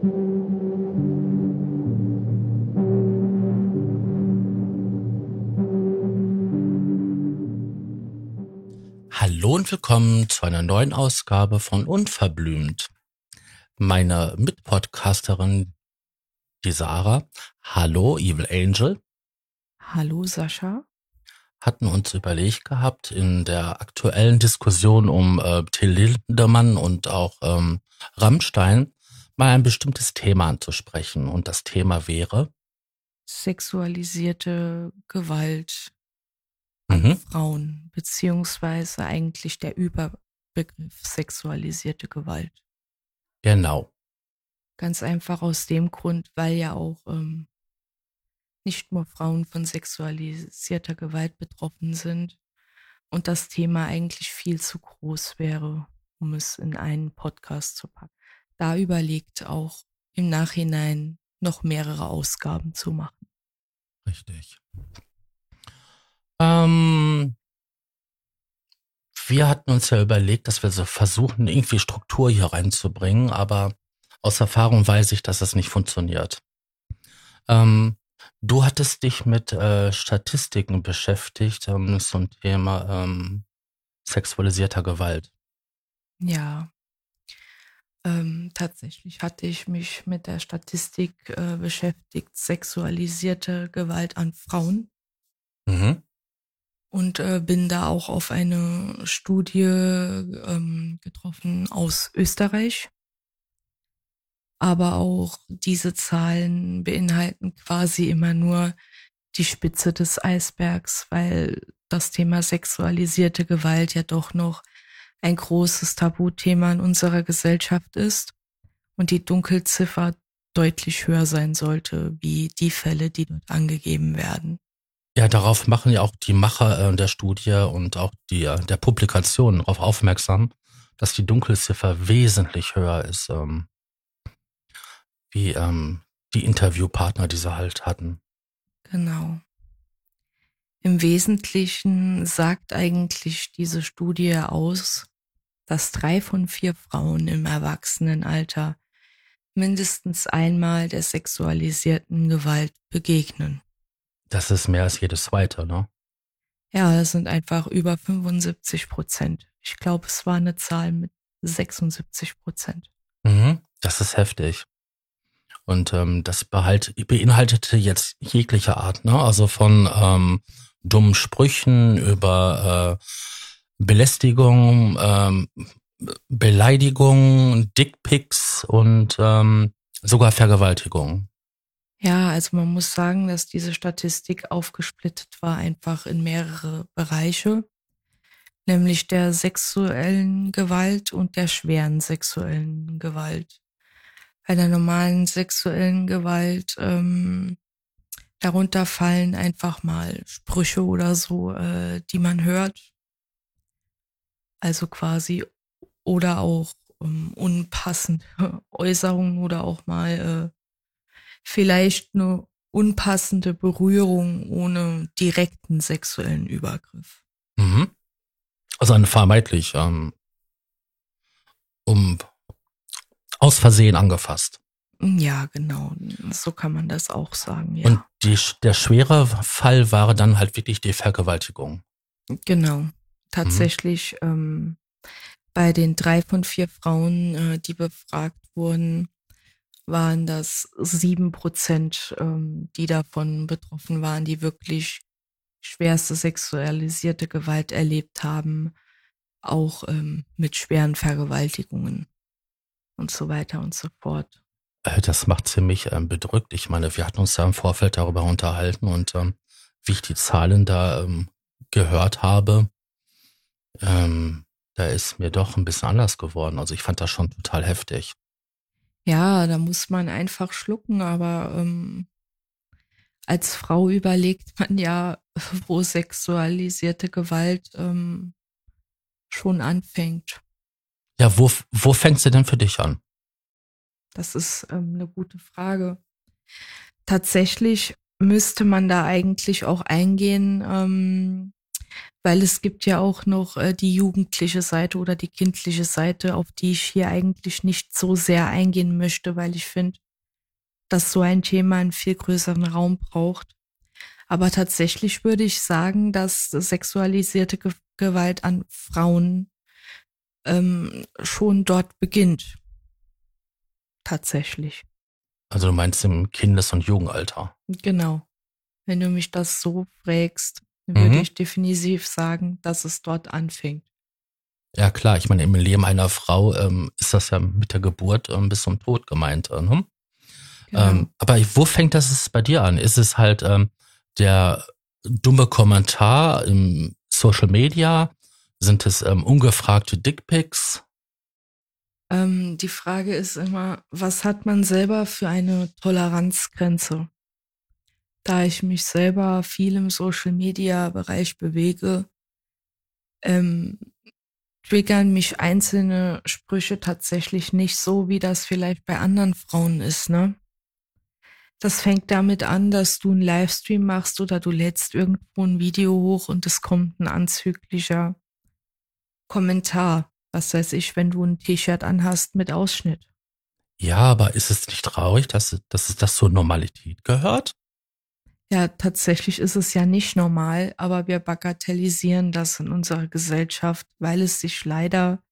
Hallo und willkommen zu einer neuen Ausgabe von Unverblümt. Meine Mitpodcasterin, die Sarah, hallo Evil Angel. Hallo Sascha. Hatten uns überlegt gehabt, in der aktuellen Diskussion um äh, Till Lindemann und auch ähm, Rammstein mal ein bestimmtes Thema anzusprechen. Und das Thema wäre sexualisierte Gewalt an mhm. Frauen, beziehungsweise eigentlich der Überbegriff sexualisierte Gewalt. Genau. Ganz einfach aus dem Grund, weil ja auch ähm, nicht nur Frauen von sexualisierter Gewalt betroffen sind und das Thema eigentlich viel zu groß wäre, um es in einen Podcast zu packen. Da überlegt auch im Nachhinein noch mehrere Ausgaben zu machen. Richtig. Ähm, wir hatten uns ja überlegt, dass wir so versuchen, irgendwie Struktur hier reinzubringen, aber aus Erfahrung weiß ich, dass es nicht funktioniert. Ähm, du hattest dich mit äh, Statistiken beschäftigt ähm, zum Thema ähm, sexualisierter Gewalt. Ja, ähm, tatsächlich hatte ich mich mit der Statistik äh, beschäftigt, sexualisierte Gewalt an Frauen. Mhm und äh, bin da auch auf eine Studie ähm, getroffen aus Österreich. Aber auch diese Zahlen beinhalten quasi immer nur die Spitze des Eisbergs, weil das Thema sexualisierte Gewalt ja doch noch ein großes Tabuthema in unserer Gesellschaft ist und die Dunkelziffer deutlich höher sein sollte, wie die Fälle, die dort angegeben werden. Ja, darauf machen ja auch die Macher äh, der Studie und auch die äh, der Publikation darauf aufmerksam, dass die Dunkelziffer wesentlich höher ist, ähm, wie ähm, die Interviewpartner, die sie halt hatten. Genau. Im Wesentlichen sagt eigentlich diese Studie aus, dass drei von vier Frauen im Erwachsenenalter mindestens einmal der sexualisierten Gewalt begegnen. Das ist mehr als jedes zweite, ne? Ja, das sind einfach über 75 Prozent. Ich glaube, es war eine Zahl mit 76 Prozent. Mhm, das ist heftig. Und ähm, das behalt, beinhaltete jetzt jegliche Art, ne? Also von ähm, dummen Sprüchen über äh, Belästigung, ähm, Beleidigung, Dickpics und ähm, sogar Vergewaltigung. Ja, also man muss sagen, dass diese Statistik aufgesplittet war einfach in mehrere Bereiche, nämlich der sexuellen Gewalt und der schweren sexuellen Gewalt. Bei der normalen sexuellen Gewalt ähm, darunter fallen einfach mal Sprüche oder so, äh, die man hört. Also quasi oder auch ähm, unpassende Äußerungen oder auch mal äh, vielleicht eine unpassende Berührung ohne direkten sexuellen Übergriff. Mhm. Also eine vermeintlich ähm, um aus Versehen angefasst. Ja, genau. So kann man das auch sagen, ja. Und die, der schwere Fall war dann halt wirklich die Vergewaltigung. Genau. Tatsächlich mhm. ähm, bei den drei von vier Frauen, äh, die befragt wurden, waren das sieben Prozent, ähm, die davon betroffen waren, die wirklich schwerste sexualisierte Gewalt erlebt haben, auch ähm, mit schweren Vergewaltigungen und so weiter und so fort. Äh, das macht ziemlich ähm, bedrückt. Ich meine, wir hatten uns ja im Vorfeld darüber unterhalten und ähm, wie ich die Zahlen da ähm, gehört habe, ähm, da ist mir doch ein bisschen anders geworden. Also ich fand das schon total heftig. Ja, da muss man einfach schlucken, aber ähm, als Frau überlegt man ja, wo sexualisierte Gewalt ähm, schon anfängt. Ja, wo, wo fängt sie denn für dich an? Das ist ähm, eine gute Frage. Tatsächlich müsste man da eigentlich auch eingehen, ähm, Weil es gibt ja auch noch äh, die jugendliche Seite oder die kindliche Seite, auf die ich hier eigentlich nicht so sehr eingehen möchte, weil ich finde, dass so ein Thema einen viel größeren Raum braucht. Aber tatsächlich würde ich sagen, dass sexualisierte Ge Gewalt an Frauen ähm, schon dort beginnt. Tatsächlich. Also du meinst im Kindes- und Jugendalter. Genau. Wenn du mich das so fragst, würde mhm. ich definitiv sagen, dass es dort anfängt. Ja klar, ich meine, im Leben einer Frau ähm, ist das ja mit der Geburt ähm, bis zum Tod gemeint. Äh, ne? Genau. Ähm, aber wo fängt das bei dir an? Ist es halt ähm, der dumme Kommentar im Social Media? Sind es ähm, ungefragte Dickpics? Ähm, die Frage ist immer, was hat man selber für eine Toleranzgrenze? Da ich mich selber viel im Social Media Bereich bewege, ähm, triggern mich einzelne Sprüche tatsächlich nicht so, wie das vielleicht bei anderen Frauen ist, ne? Das fängt damit an, dass du einen Livestream machst oder du lädst irgendwo ein Video hoch und es kommt ein anzüglicher Kommentar. Was weiß ich, wenn du ein T-Shirt anhast mit Ausschnitt. Ja, aber ist es nicht traurig, dass, dass es das zur Normalität gehört? Ja, tatsächlich ist es ja nicht normal, aber wir bagatellisieren das in unserer Gesellschaft, weil es sich leider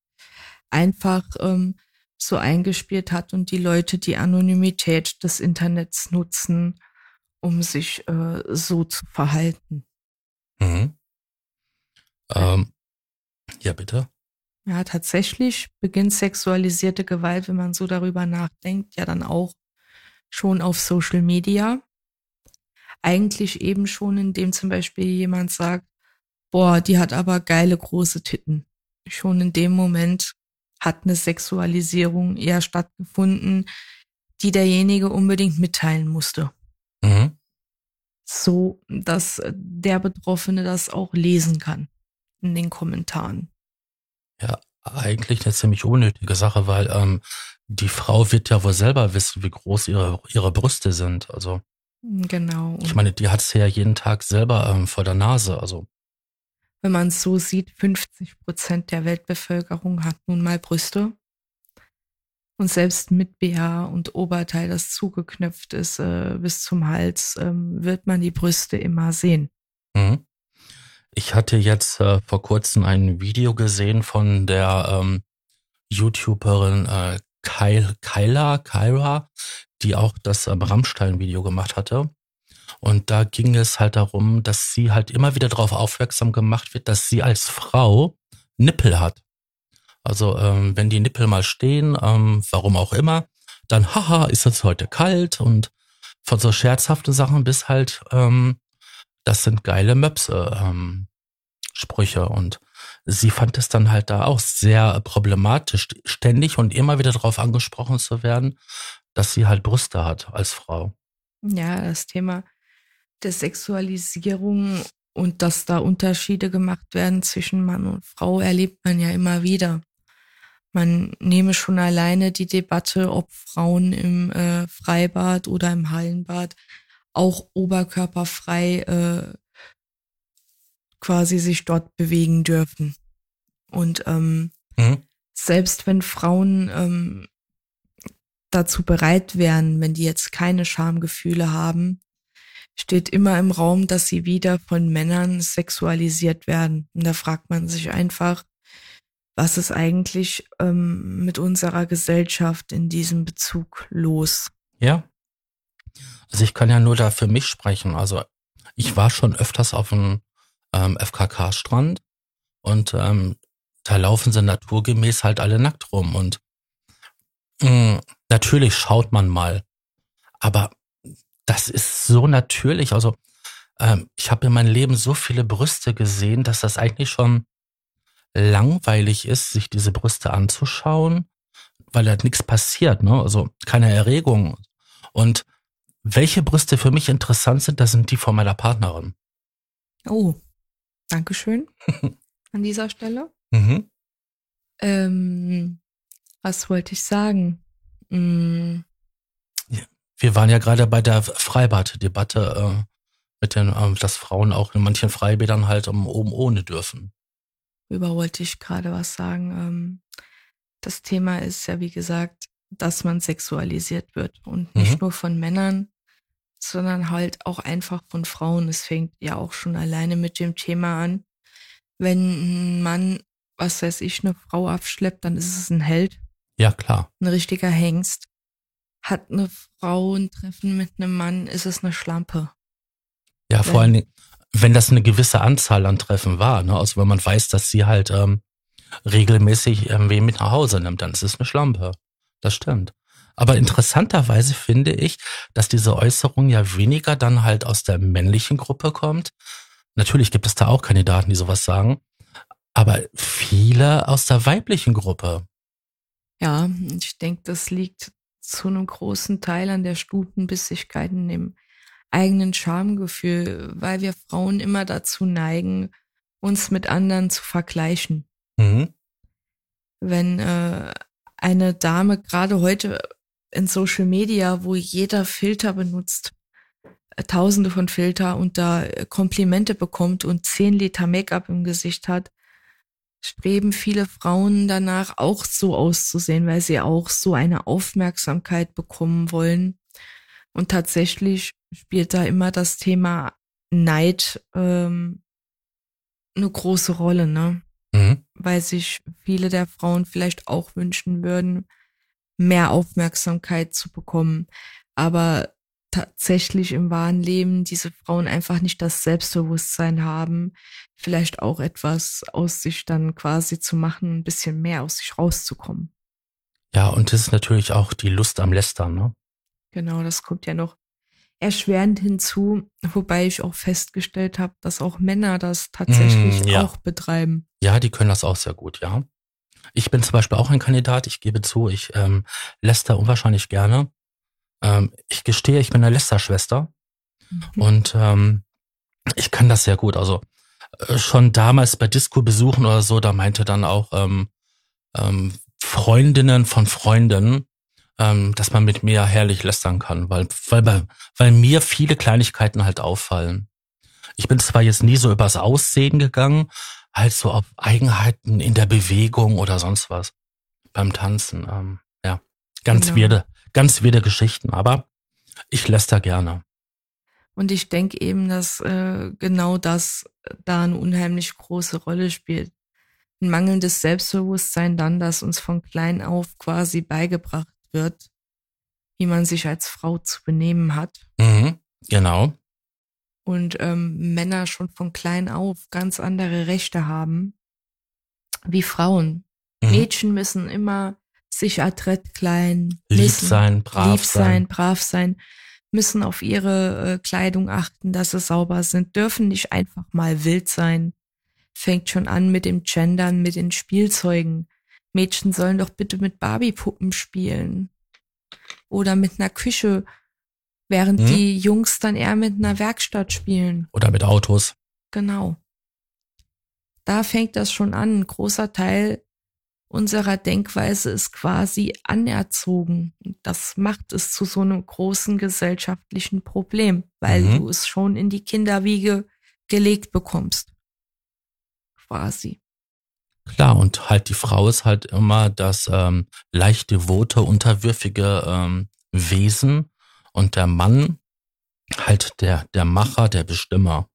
einfach ähm, so eingespielt hat und die Leute die Anonymität des Internets nutzen, um sich äh, so zu verhalten. Mhm. Ähm, ja, bitte. Ja, tatsächlich beginnt sexualisierte Gewalt, wenn man so darüber nachdenkt, ja dann auch schon auf Social Media. Eigentlich eben schon, indem zum Beispiel jemand sagt, boah, die hat aber geile große Titten. Schon in dem Moment hat eine Sexualisierung eher stattgefunden, die derjenige unbedingt mitteilen musste. Mhm. So, dass der Betroffene das auch lesen kann in den Kommentaren. Ja, eigentlich eine ziemlich unnötige Sache, weil ähm, die Frau wird ja wohl selber wissen, wie groß ihre, ihre Brüste sind. Also genau. Ich meine, die hat es ja jeden Tag selber ähm, vor der Nase. Also wenn man es so sieht, 50 Prozent der Weltbevölkerung hat nun mal Brüste. Und selbst mit BH und Oberteil, das zugeknöpft ist äh, bis zum Hals, ähm, wird man die Brüste immer sehen. Mhm. Ich hatte jetzt äh, vor kurzem ein Video gesehen von der ähm, YouTuberin äh, Kyla, Kyla, Kyra, die auch das ähm, Rammstein-Video gemacht hatte. Und da ging es halt darum, dass sie halt immer wieder darauf aufmerksam gemacht wird, dass sie als Frau Nippel hat. Also ähm, wenn die Nippel mal stehen, ähm, warum auch immer, dann haha, ist es heute kalt und von so scherzhaften Sachen bis halt, ähm, das sind geile Möpse ähm, Sprüche und sie fand es dann halt da auch sehr problematisch, ständig und immer wieder darauf angesprochen zu werden, dass sie halt Brüste hat als Frau. Ja, das Thema der Sexualisierung und dass da Unterschiede gemacht werden zwischen Mann und Frau, erlebt man ja immer wieder. Man nehme schon alleine die Debatte, ob Frauen im äh, Freibad oder im Hallenbad auch oberkörperfrei äh, quasi sich dort bewegen dürfen. Und ähm, mhm. selbst wenn Frauen ähm, dazu bereit wären, wenn die jetzt keine Schamgefühle haben, steht immer im Raum, dass sie wieder von Männern sexualisiert werden. Und da fragt man sich einfach, was ist eigentlich ähm, mit unserer Gesellschaft in diesem Bezug los? Ja. Also ich kann ja nur da für mich sprechen. Also ich war schon öfters auf dem ähm, FKK-Strand und ähm, da laufen sie naturgemäß halt alle nackt rum und mh, mm, natürlich schaut man mal, aber das ist so natürlich. Also ähm, ich habe in meinem Leben so viele Brüste gesehen, dass das eigentlich schon langweilig ist, sich diese Brüste anzuschauen, weil da nichts passiert, ne? Also keine Erregung. Und welche Brüste für mich interessant sind, das sind die von meiner Partnerin. Oh, Dankeschön an dieser Stelle. Mhm. Ähm, was wollte ich sagen? Hm, wir waren ja gerade bei der Freibad-Debatte. Äh, Mit den, ähm, dass Frauen auch in manchen Freibädern halt um, oben ohne dürfen. Über wollte ich gerade was sagen. Ähm, das Thema ist ja, wie gesagt, dass man sexualisiert wird und nicht Mhm. nur von Männern, sondern halt auch einfach von Frauen. Es fängt ja auch schon alleine mit dem Thema an. Wenn ein Mann, was weiß ich, eine Frau abschleppt, dann ist es ein Held, Ja, klar. ein richtiger Hengst. Hat eine Frau ein Treffen mit einem Mann, ist es eine Schlampe. Ja, vor allen Dingen, wenn das eine gewisse Anzahl an Treffen war, ne? Also wenn man weiß, dass sie halt ähm, regelmäßig irgendwie mit nach Hause nimmt, dann ist es eine Schlampe. Das stimmt. Aber interessanterweise finde ich, dass diese Äußerung ja weniger dann halt aus der männlichen Gruppe kommt. Natürlich gibt es da auch Kandidaten, die sowas sagen, aber viele aus der weiblichen Gruppe. Ja, ich denke, das liegt zu einem großen Teil an der Stutenbissigkeit in dem eigenen Schamgefühl, weil wir Frauen immer dazu neigen, uns mit anderen zu vergleichen. Mhm. Wenn äh, eine Dame gerade heute in Social Media, wo jeder Filter benutzt, äh, tausende von Filter und da äh, Komplimente bekommt und zehn Liter Make-up im Gesicht hat, streben viele Frauen danach auch so auszusehen, weil sie auch so eine Aufmerksamkeit bekommen wollen. Und tatsächlich spielt da immer das Thema Neid ähm, eine große Rolle, ne? Mhm. Weil sich viele der Frauen vielleicht auch wünschen würden, mehr Aufmerksamkeit zu bekommen. Aber tatsächlich im wahren Leben diese Frauen einfach nicht das Selbstbewusstsein haben, vielleicht auch etwas aus sich dann quasi zu machen, ein bisschen mehr aus sich rauszukommen. Ja, und das ist natürlich auch die Lust am Lästern, ne? Genau, das kommt ja noch erschwerend hinzu, wobei ich auch festgestellt habe, dass auch Männer das tatsächlich Mm, ja. auch betreiben. Ja, die können das auch sehr gut, ja. Ich bin zum Beispiel auch ein Kandidat, ich gebe zu, ich ähm, läster unwahrscheinlich gerne. Ähm, ich gestehe, ich bin eine Lästerschwester Mhm. und ähm, ich kann das sehr gut. Also äh, schon damals bei Disco-Besuchen oder so, da meinte dann auch ähm, ähm, Freundinnen von Freunden, ähm, dass man mit mir herrlich lästern kann, weil, weil, bei- weil mir viele Kleinigkeiten halt auffallen. Ich bin zwar jetzt nie so übers Aussehen gegangen, halt so auf Eigenheiten in der Bewegung oder sonst was beim Tanzen. Ähm, ja, ganz Genau. wirde, ganz wirde Geschichten, aber ich läster gerne. Und ich denke eben, dass äh, genau das da eine unheimlich große Rolle spielt. Ein mangelndes Selbstbewusstsein dann, das uns von klein auf quasi beigebracht wird, wie man sich als Frau zu benehmen hat. Mhm, genau. Und ähm, Männer schon von klein auf ganz andere Rechte haben wie Frauen. Mhm. Mädchen müssen immer sich adrett klein, Lieb müssen sein, brav lieb sein, sein. brav sein, müssen auf ihre äh, Kleidung achten, dass sie sauber sind, dürfen nicht einfach mal wild sein. Fängt schon an mit dem Gendern, mit den Spielzeugen. Mädchen sollen doch bitte mit Barbiepuppen spielen. Oder mit einer Küche, während Hm? die Jungs dann eher mit einer Werkstatt spielen. Oder mit Autos. Genau. Da fängt das schon an. Ein großer Teil unserer Denkweise ist quasi anerzogen. Das macht es zu so einem großen gesellschaftlichen Problem, weil Mhm. du es schon in die Kinderwiege gelegt bekommst. Quasi. Klar, und halt die Frau ist halt immer das ähm, leicht devote, unterwürfige ähm, Wesen und der Mann halt der, der Macher, der Bestimmer,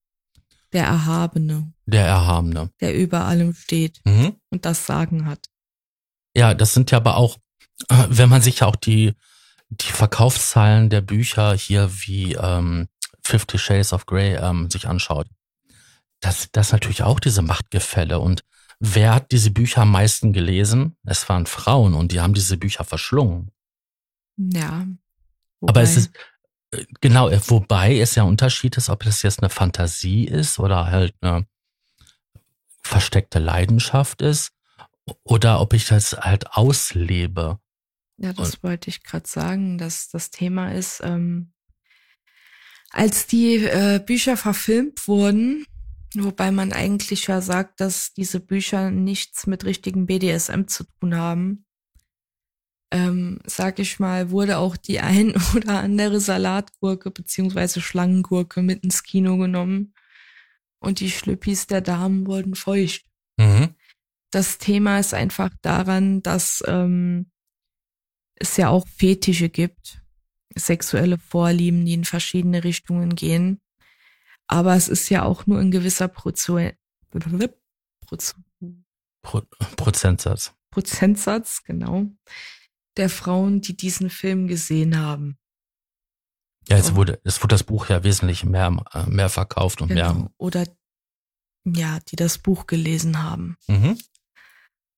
Der Erhabene, der Erhabene. der über allem steht Mhm. und das Sagen hat. Ja, das sind ja aber auch, wenn man sich ja auch die, die Verkaufszahlen der Bücher hier wie ähm, Fifty Shades of Grey ähm, sich anschaut, das, das ist natürlich auch diese Machtgefälle. Und wer hat diese Bücher am meisten gelesen? Es waren Frauen und die haben diese Bücher verschlungen. Ja. Aber es Wobei- ist, äh, genau, äh, wobei es ja ein Unterschied ist, ob das jetzt eine Fantasie ist oder halt eine versteckte Leidenschaft ist oder ob ich das halt auslebe. Ja, das wollte ich gerade sagen, dass das Thema ist, ähm, als die äh, Bücher verfilmt wurden, wobei man eigentlich ja sagt, dass diese Bücher nichts mit richtigen BDSM zu tun haben, ähm, sag ich mal, wurde auch die ein oder andere Salatgurke beziehungsweise Schlangengurke mit ins Kino genommen und die Schlüppis der Damen wurden feucht. Mhm. Das Thema ist einfach daran, dass ähm, es ja auch Fetische gibt, sexuelle Vorlieben, die in verschiedene Richtungen gehen. Aber es ist ja auch nur ein gewisser Prozo Pro Prozentsatz. Prozentsatz, genau, der Frauen, die diesen Film gesehen haben. Ja, es wurde, es wurde das Buch ja wesentlich mehr, äh, mehr verkauft und genau. mehr. Oder ja, die das Buch gelesen haben. Mhm.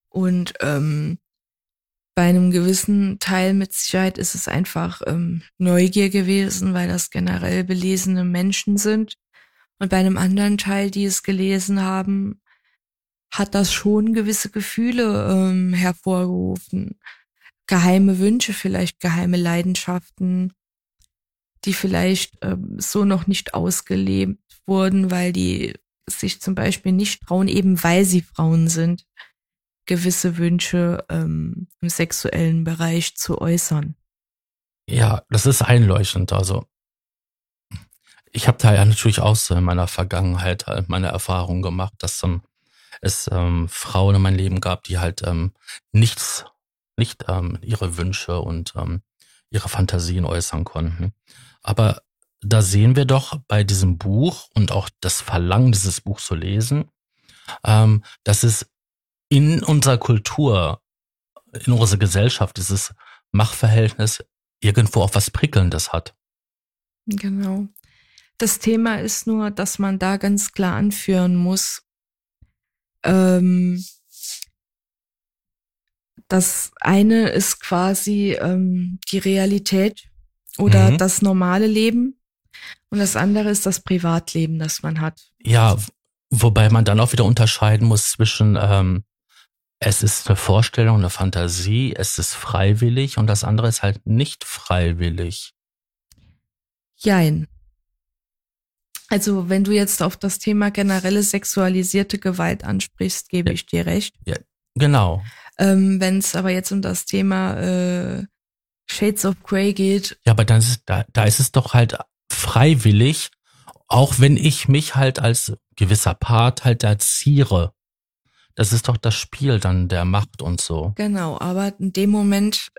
Und ähm, bei einem gewissen Teil mit Sicherheit ist es einfach ähm, Neugier gewesen, weil das generell belesene Menschen sind. Und bei einem anderen Teil, die es gelesen haben, hat das schon gewisse Gefühle ähm, hervorgerufen. Geheime Wünsche, vielleicht geheime Leidenschaften, die vielleicht ähm, so noch nicht ausgelebt wurden, weil die sich zum Beispiel nicht trauen, eben weil sie Frauen sind, gewisse Wünsche ähm, im sexuellen Bereich zu äußern. Ja, das ist einleuchtend. Also ich habe da ja natürlich auch so in meiner Vergangenheit halt meine Erfahrung gemacht, dass ähm, es ähm, Frauen in meinem Leben gab, die halt ähm, nichts, nicht ähm, ihre Wünsche und ähm, ihre Fantasien äußern konnten. Aber da sehen wir doch bei diesem Buch und auch das Verlangen, dieses Buch zu lesen, ähm, dass es in unserer Kultur, in unserer Gesellschaft, dieses Machtverhältnis irgendwo auch was Prickelndes hat. Genau. Das Thema ist nur, dass man da ganz klar anführen muss, ähm, das eine ist quasi ähm, die Realität oder mhm. das normale Leben und das andere ist das Privatleben, das man hat. Ja, wobei man dann auch wieder unterscheiden muss zwischen ähm, es ist eine Vorstellung, eine Fantasie, es ist freiwillig und das andere ist halt nicht freiwillig. Jein. Also wenn du jetzt auf das Thema generelle sexualisierte Gewalt ansprichst, gebe ja. ich dir recht. Ja, genau. Ähm, wenn es aber jetzt um das Thema äh, Shades of Grey geht. Ja, aber dann ist, da, da ist es doch halt freiwillig, auch wenn ich mich halt als gewisser Part halt erziere. Das ist doch das Spiel dann der Macht und so. Genau, aber in dem Moment,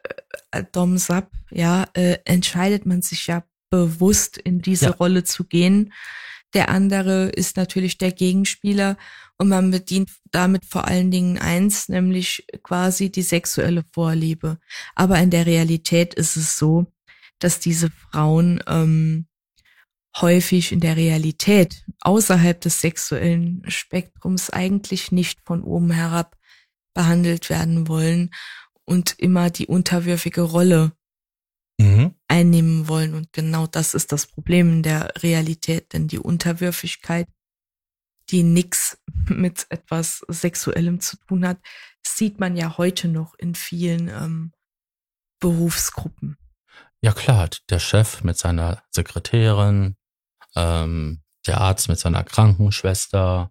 äh, Dom Sap, ja, äh, entscheidet man sich ja bewusst in diese ja. Rolle zu gehen. Der andere ist natürlich der Gegenspieler und man bedient damit vor allen Dingen eins, nämlich quasi die sexuelle Vorliebe. Aber in der Realität ist es so, dass diese Frauen ähm, häufig in der Realität außerhalb des sexuellen Spektrums eigentlich nicht von oben herab behandelt werden wollen und immer die unterwürfige Rolle mhm. einnehmen wollen. Und genau das ist das Problem in der Realität, denn die Unterwürfigkeit, die nichts mit etwas Sexuellem zu tun hat, sieht man ja heute noch in vielen ähm, Berufsgruppen. Ja klar, der Chef mit seiner Sekretärin, ähm, der Arzt mit seiner Krankenschwester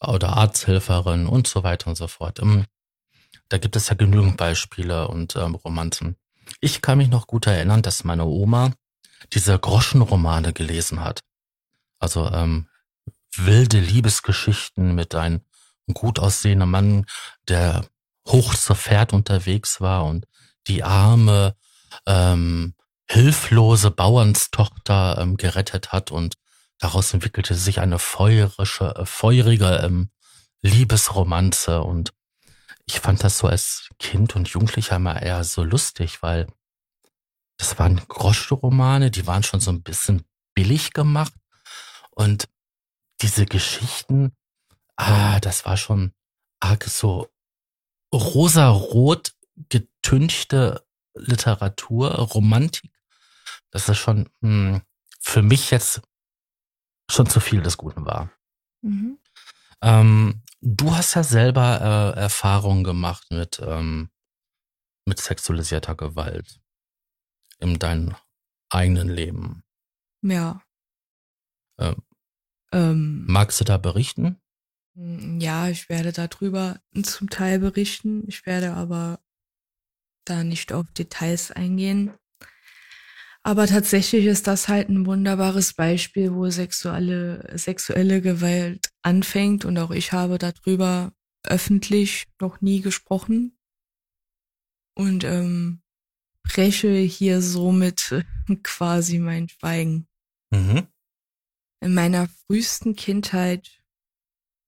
oder Arzthelferin und so weiter und so fort. Ähm, da gibt es ja genügend Beispiele und ähm, Romanzen. Ich kann mich noch gut erinnern, dass meine Oma diese Groschenromane gelesen hat. Also ähm, wilde Liebesgeschichten mit einem gut aussehenden Mann, der hoch zur Pferd unterwegs war und die arme, ähm, hilflose Bauernstochter ähm, gerettet hat und daraus entwickelte sich eine feurische, äh, feurige ähm, Liebesromanze. Und ich fand das so als Kind und Jugendlicher immer eher so lustig, weil das waren Groschenromane, die waren schon so ein bisschen billig gemacht. Und diese Geschichten, ah, das war schon arg so rosarot getünchte Literatur, Romantik dass das schon mh, hm, für mich jetzt schon zu viel des Guten war. Mhm. Ähm, du hast ja selber äh, Erfahrungen gemacht mit, ähm, mit sexualisierter Gewalt in deinem eigenen Leben. Ja. Ähm, ähm, magst du da berichten? Ja, ich werde darüber zum Teil berichten. Ich werde aber da nicht auf Details eingehen. Aber tatsächlich ist das halt ein wunderbares Beispiel, wo sexuelle, sexuelle Gewalt anfängt und auch ich habe darüber öffentlich noch nie gesprochen und ähm, breche hier somit quasi mein Schweigen. Mhm. In meiner frühesten Kindheit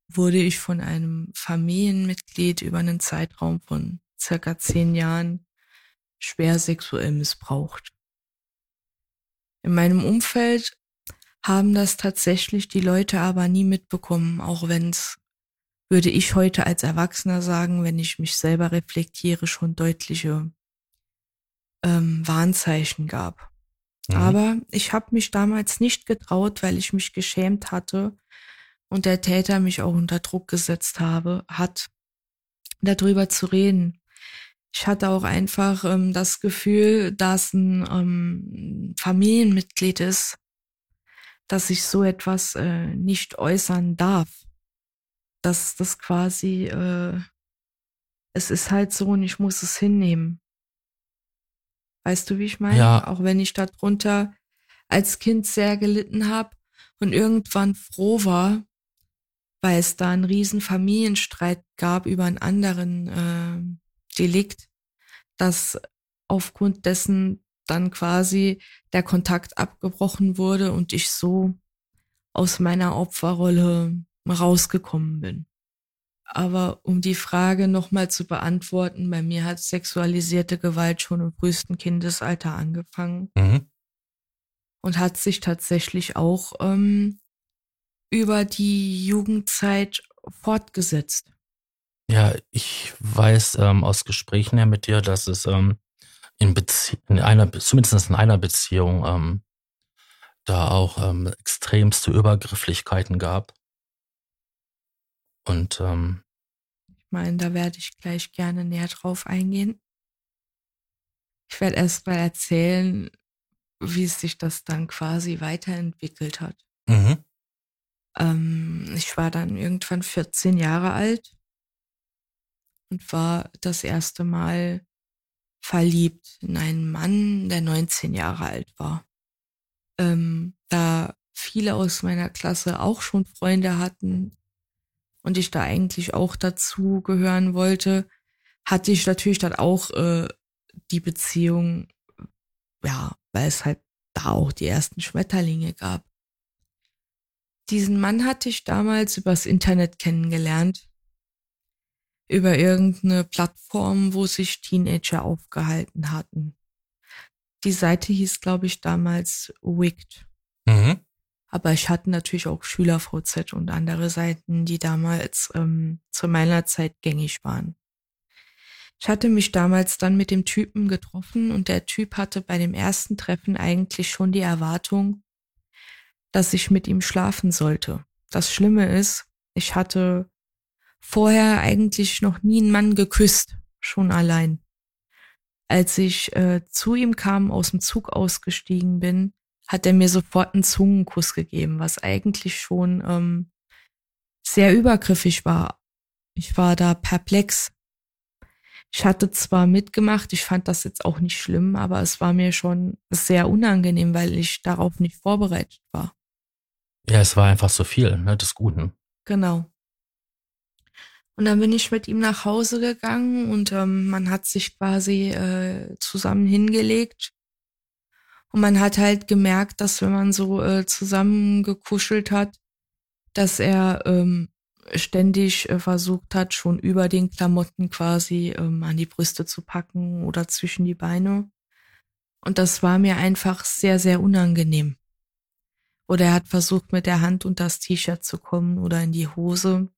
wurde ich von einem Familienmitglied über einen Zeitraum von circa zehn Jahren schwer sexuell missbraucht. In meinem Umfeld haben das tatsächlich die Leute aber nie mitbekommen, auch wenn es, würde ich heute als Erwachsener sagen, wenn ich mich selber reflektiere, schon deutliche ähm, Warnzeichen gab. Mhm. Aber ich habe mich damals nicht getraut, weil ich mich geschämt hatte und der Täter mich auch unter Druck gesetzt habe, hat, darüber zu reden. Ich hatte auch einfach ähm, das Gefühl, dass ein ähm, Familienmitglied ist, dass ich so etwas äh, nicht äußern darf. Dass das quasi, äh, es ist halt so und ich muss es hinnehmen. Weißt du, wie ich meine? Ja. Auch wenn ich darunter als Kind sehr gelitten habe und irgendwann froh war, weil es da einen riesen Familienstreit gab über einen anderen äh, Delikt, dass aufgrund dessen dann quasi der Kontakt abgebrochen wurde und ich so aus meiner Opferrolle rausgekommen bin. Aber um die Frage nochmal zu beantworten, bei mir hat sexualisierte Gewalt schon im frühesten Kindesalter angefangen mhm. und hat sich tatsächlich auch ähm, über die Jugendzeit fortgesetzt. Ja, ich weiß ähm, aus Gesprächen her mit dir, dass es ähm, in, Bezie in einer, zumindest in einer Beziehung, ähm, da auch ähm, extremste Übergrifflichkeiten gab. Und ähm, ich meine, da werde ich gleich gerne näher drauf eingehen. Ich werde erst mal erzählen, wie sich das dann quasi weiterentwickelt hat. Mhm. Ähm, ich war dann irgendwann 14 Jahre alt und war das erste Mal verliebt in einen Mann, der 19 Jahre alt war. Ähm, da viele aus meiner Klasse auch schon Freunde hatten und ich da eigentlich auch dazu gehören wollte, hatte ich natürlich dann auch äh, die Beziehung, ja, weil es halt da auch die ersten Schmetterlinge gab. Diesen Mann hatte ich damals übers Internet kennengelernt. Über irgendeine Plattform, wo sich Teenager aufgehalten hatten. Die Seite hieß, glaube ich, damals Wicked. Aber ich hatte natürlich auch SchülerVZ und andere Seiten, die damals ähm, zu meiner Zeit gängig waren. Ich hatte mich damals dann mit dem Typen getroffen und der Typ hatte bei dem ersten Treffen eigentlich schon die Erwartung, dass ich mit ihm schlafen sollte. Das Schlimme ist, ich hatte vorher eigentlich noch nie einen Mann geküsst, schon allein. Als ich äh, zu ihm kam, aus dem Zug ausgestiegen bin, hat er mir sofort einen Zungenkuss gegeben, was eigentlich schon ähm, sehr übergriffig war. Ich war da perplex. Ich hatte zwar mitgemacht, ich fand das jetzt auch nicht schlimm, aber es war mir schon sehr unangenehm, weil ich darauf nicht vorbereitet war. Ja, es war einfach so viel, ne, des Guten. Genau. Und dann bin ich mit ihm nach Hause gegangen und ähm, man hat sich quasi äh, zusammen hingelegt. Und man hat halt gemerkt, dass wenn man so äh, zusammen gekuschelt hat, dass er ähm, ständig äh, versucht hat, schon über den Klamotten quasi ähm, an die Brüste zu packen oder zwischen die Beine. Und das war mir einfach sehr, sehr unangenehm. Oder er hat versucht, mit der Hand unter das T-Shirt zu kommen oder in die Hose.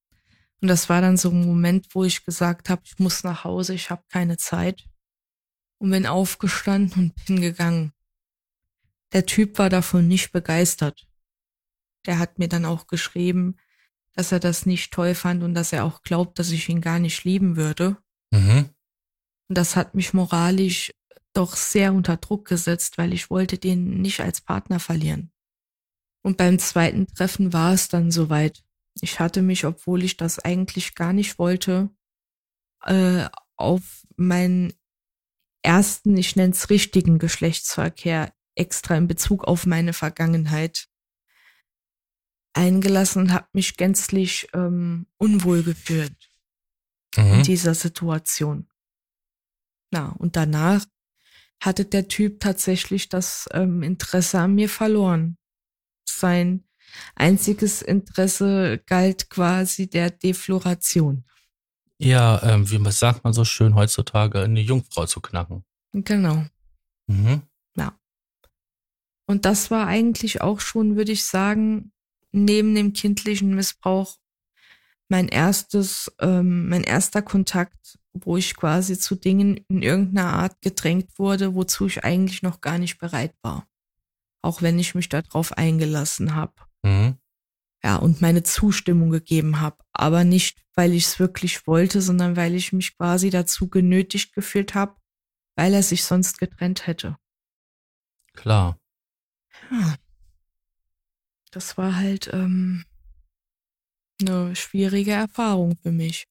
Und das war dann so ein Moment, wo ich gesagt habe, ich muss nach Hause, ich habe keine Zeit. Und bin aufgestanden und bin gegangen. Der Typ war davon nicht begeistert. Der hat mir dann auch geschrieben, dass er das nicht toll fand und dass er auch glaubt, dass ich ihn gar nicht lieben würde. Mhm. Und das hat mich moralisch doch sehr unter Druck gesetzt, weil ich wollte den nicht als Partner verlieren. Und beim zweiten Treffen war es dann soweit. Ich hatte mich, obwohl ich das eigentlich gar nicht wollte, äh, auf meinen ersten, ich nenne es richtigen Geschlechtsverkehr extra in Bezug auf meine Vergangenheit eingelassen und habe mich gänzlich ähm, unwohl gefühlt mhm. in dieser Situation. Na, und danach hatte der Typ tatsächlich das ähm, Interesse an mir verloren. Sein einziges Interesse galt quasi der Defloration. Ja, ähm, wie man sagt man so schön heutzutage, eine Jungfrau zu knacken. Genau. Mhm. Und das war eigentlich auch schon, würde ich sagen, neben dem kindlichen Missbrauch mein erstes, ähm, mein erster Kontakt, wo ich quasi zu Dingen in irgendeiner Art gedrängt wurde, wozu ich eigentlich noch gar nicht bereit war. Auch wenn ich mich darauf eingelassen habe. Mhm. Ja, und meine Zustimmung gegeben habe. Aber nicht, weil ich es wirklich wollte, sondern weil ich mich quasi dazu genötigt gefühlt habe, weil er sich sonst getrennt hätte. Klar. Ja. Das war halt ähm, eine schwierige Erfahrung für mich.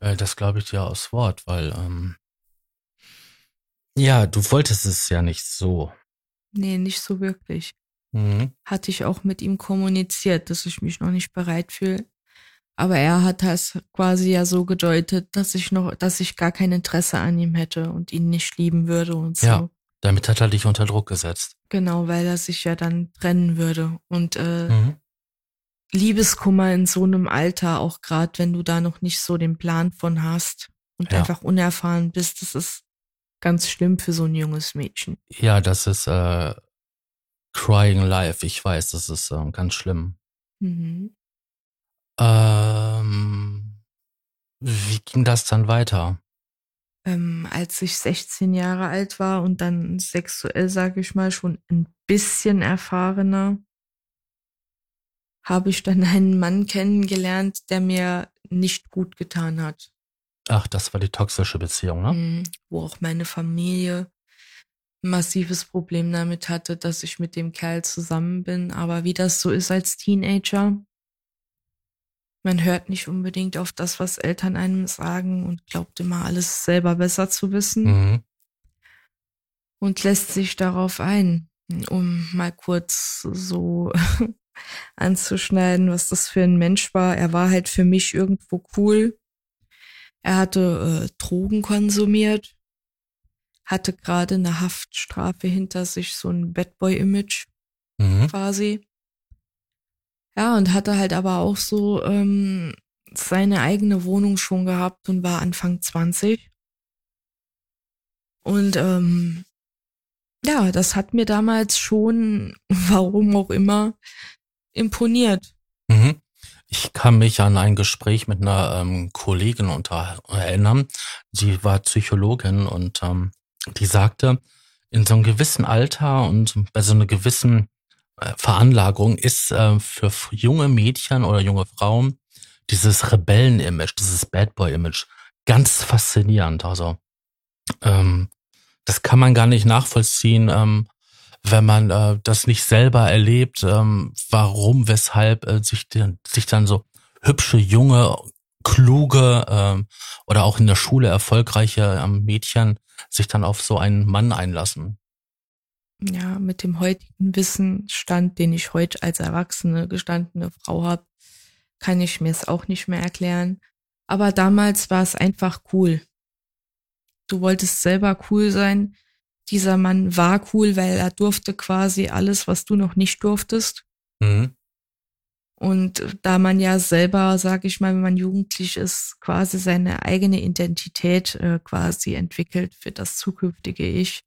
Äh, das glaube ich dir aus Wort, weil ähm, ja, du wolltest es ja nicht so. Nee, nicht so wirklich. Mhm. Hatte ich auch mit ihm kommuniziert, dass ich mich noch nicht bereit fühle. Aber er hat das quasi ja so gedeutet, dass ich noch, dass ich gar kein Interesse an ihm hätte und ihn nicht lieben würde und so. Ja, damit hat er dich unter Druck gesetzt. Genau, weil er sich ja dann trennen würde. Und äh, mhm. Liebeskummer in so einem Alter, auch gerade wenn du da noch nicht so den Plan von hast und ja. einfach unerfahren bist, das ist ganz schlimm für so ein junges Mädchen. Ja, das ist äh, Crying Life. Ich weiß, das ist äh, ganz schlimm. Mhm. Ähm, wie ging das dann weiter? Ähm, als ich 16 Jahre alt war und dann sexuell, sage ich mal, schon ein bisschen erfahrener, habe ich dann einen Mann kennengelernt, der mir nicht gut getan hat. Ach, das war die toxische Beziehung, ne? Mhm, wo auch meine Familie ein massives Problem damit hatte, dass ich mit dem Kerl zusammen bin. Aber wie das so ist als Teenager, man hört nicht unbedingt auf das, was Eltern einem sagen und glaubt immer alles selber besser zu wissen. Mhm. Und lässt sich darauf ein, um mal kurz so anzuschneiden, was das für ein Mensch war. Er war halt für mich irgendwo cool. Er hatte äh, Drogen konsumiert, hatte gerade eine Haftstrafe hinter sich, so ein Bad Boy-Image mhm. quasi. Ja, und hatte halt aber auch so ähm, seine eigene Wohnung schon gehabt und war Anfang 20. Und ähm, ja, das hat mir damals schon, warum auch immer, imponiert. Mhm. Ich kann mich an ein Gespräch mit einer ähm, Kollegin unter erinnern. Sie war Psychologin und ähm, die sagte, in so einem gewissen Alter und bei so einer gewissen Veranlagung ist äh, für junge Mädchen oder junge Frauen dieses Rebellen-Image, dieses Bad Boy-Image ganz faszinierend. Also ähm, das kann man gar nicht nachvollziehen, ähm, wenn man äh, das nicht selber erlebt, ähm, warum, weshalb äh, sich, sich dann so hübsche, junge, kluge ähm, oder auch in der Schule erfolgreiche ähm, Mädchen sich dann auf so einen Mann einlassen ja, mit dem heutigen Wissensstand, den ich heute als erwachsene, gestandene Frau habe, kann ich mir es auch nicht mehr erklären. Aber damals war es einfach cool. Du wolltest selber cool sein. Dieser Mann war cool, weil er durfte quasi alles, was du noch nicht durftest. Mhm. Und da man ja selber, sag ich mal, wenn man jugendlich ist, quasi seine eigene Identität äh, quasi entwickelt für das zukünftige Ich,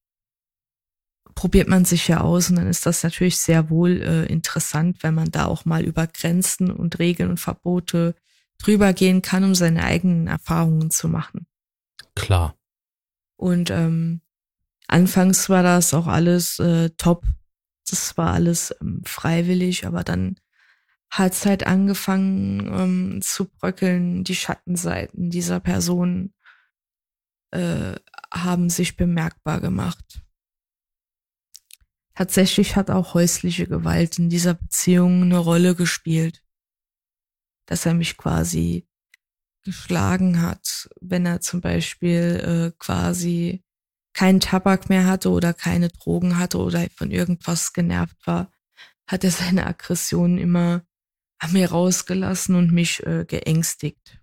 probiert man sich ja aus und dann ist das natürlich sehr wohl äh, interessant, wenn man da auch mal über Grenzen und Regeln und Verbote drüber gehen kann, um seine eigenen Erfahrungen zu machen. Klar. Und ähm, anfangs war das auch alles äh, top. Das war alles ähm, freiwillig, aber dann hat es halt angefangen ähm, zu bröckeln. Die Schattenseiten dieser Person äh, haben sich bemerkbar gemacht. Tatsächlich hat auch häusliche Gewalt in dieser Beziehung eine Rolle gespielt. Dass er mich quasi geschlagen hat, wenn er zum Beispiel äh, quasi keinen Tabak mehr hatte oder keine Drogen hatte oder von irgendwas genervt war, hat er seine Aggressionen immer an mir rausgelassen und mich äh, geängstigt.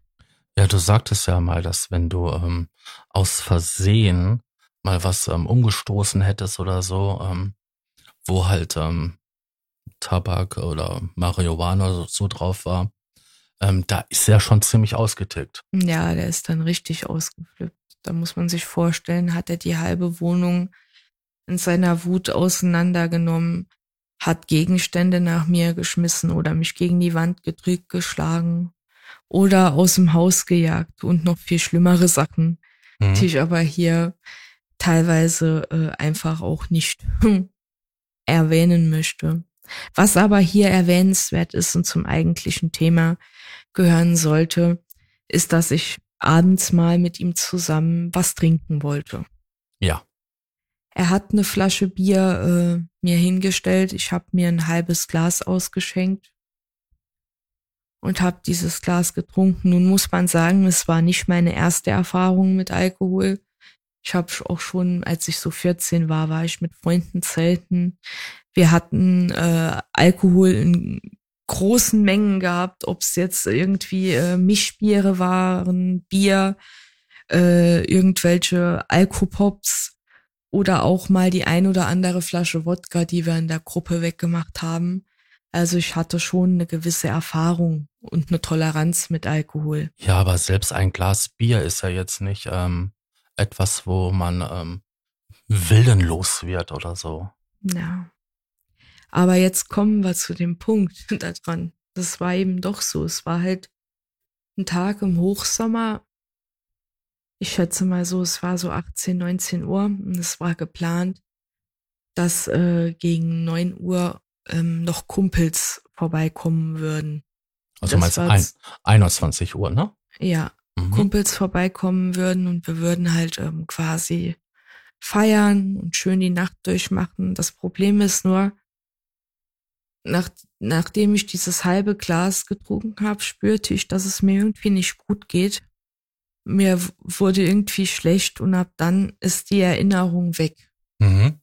Ja, du sagtest ja mal, dass wenn du ähm, aus Versehen mal was ähm, umgestoßen hättest oder so, ähm, wo halt ähm, Tabak oder Marihuana so, so drauf war, ähm, da ist er schon ziemlich ausgetickt. Ja, der ist dann richtig ausgeflippt. Da muss man sich vorstellen, hat er die halbe Wohnung in seiner Wut auseinandergenommen, hat Gegenstände nach mir geschmissen oder mich gegen die Wand gedrückt, geschlagen oder aus dem Haus gejagt und noch viel schlimmere Sachen, mhm. die ich aber hier teilweise äh, einfach auch nicht erwähnen möchte. Was aber hier erwähnenswert ist und zum eigentlichen Thema gehören sollte, ist, dass ich abends mal mit ihm zusammen was trinken wollte. Ja. Er hat eine Flasche Bier äh, mir hingestellt. Ich habe mir ein halbes Glas ausgeschenkt und habe dieses Glas getrunken. Nun muss man sagen, es war nicht meine erste Erfahrung mit Alkohol. Ich habe auch schon, als ich so 14 war, war ich mit Freunden zelten. Wir hatten äh, Alkohol in großen Mengen gehabt, ob es jetzt irgendwie äh, Mischbiere waren, Bier, äh, irgendwelche Alkopops oder auch mal die ein oder andere Flasche Wodka, die wir in der Gruppe weggemacht haben. Also ich hatte schon eine gewisse Erfahrung und eine Toleranz mit Alkohol. Ja, aber selbst ein Glas Bier ist ja jetzt nicht ähm, etwas, wo man ähm, willenlos wird oder so. Ja. Aber jetzt kommen wir zu dem Punkt daran. Das war eben doch so. Es war halt ein Tag im Hochsommer. Ich schätze mal so, es war so 18, 19 Uhr und es war geplant, dass äh, gegen 9 Uhr ähm, noch Kumpels vorbeikommen würden. Also meinst du ein, 21 Uhr, ne? Ja, mhm. Kumpels vorbeikommen würden und wir würden halt ähm, quasi feiern und schön die Nacht durchmachen. Das Problem ist nur, nach, nachdem ich dieses halbe Glas getrunken habe, spürte ich, dass es mir irgendwie nicht gut geht. Mir wurde irgendwie schlecht und ab dann ist die Erinnerung weg. Mhm.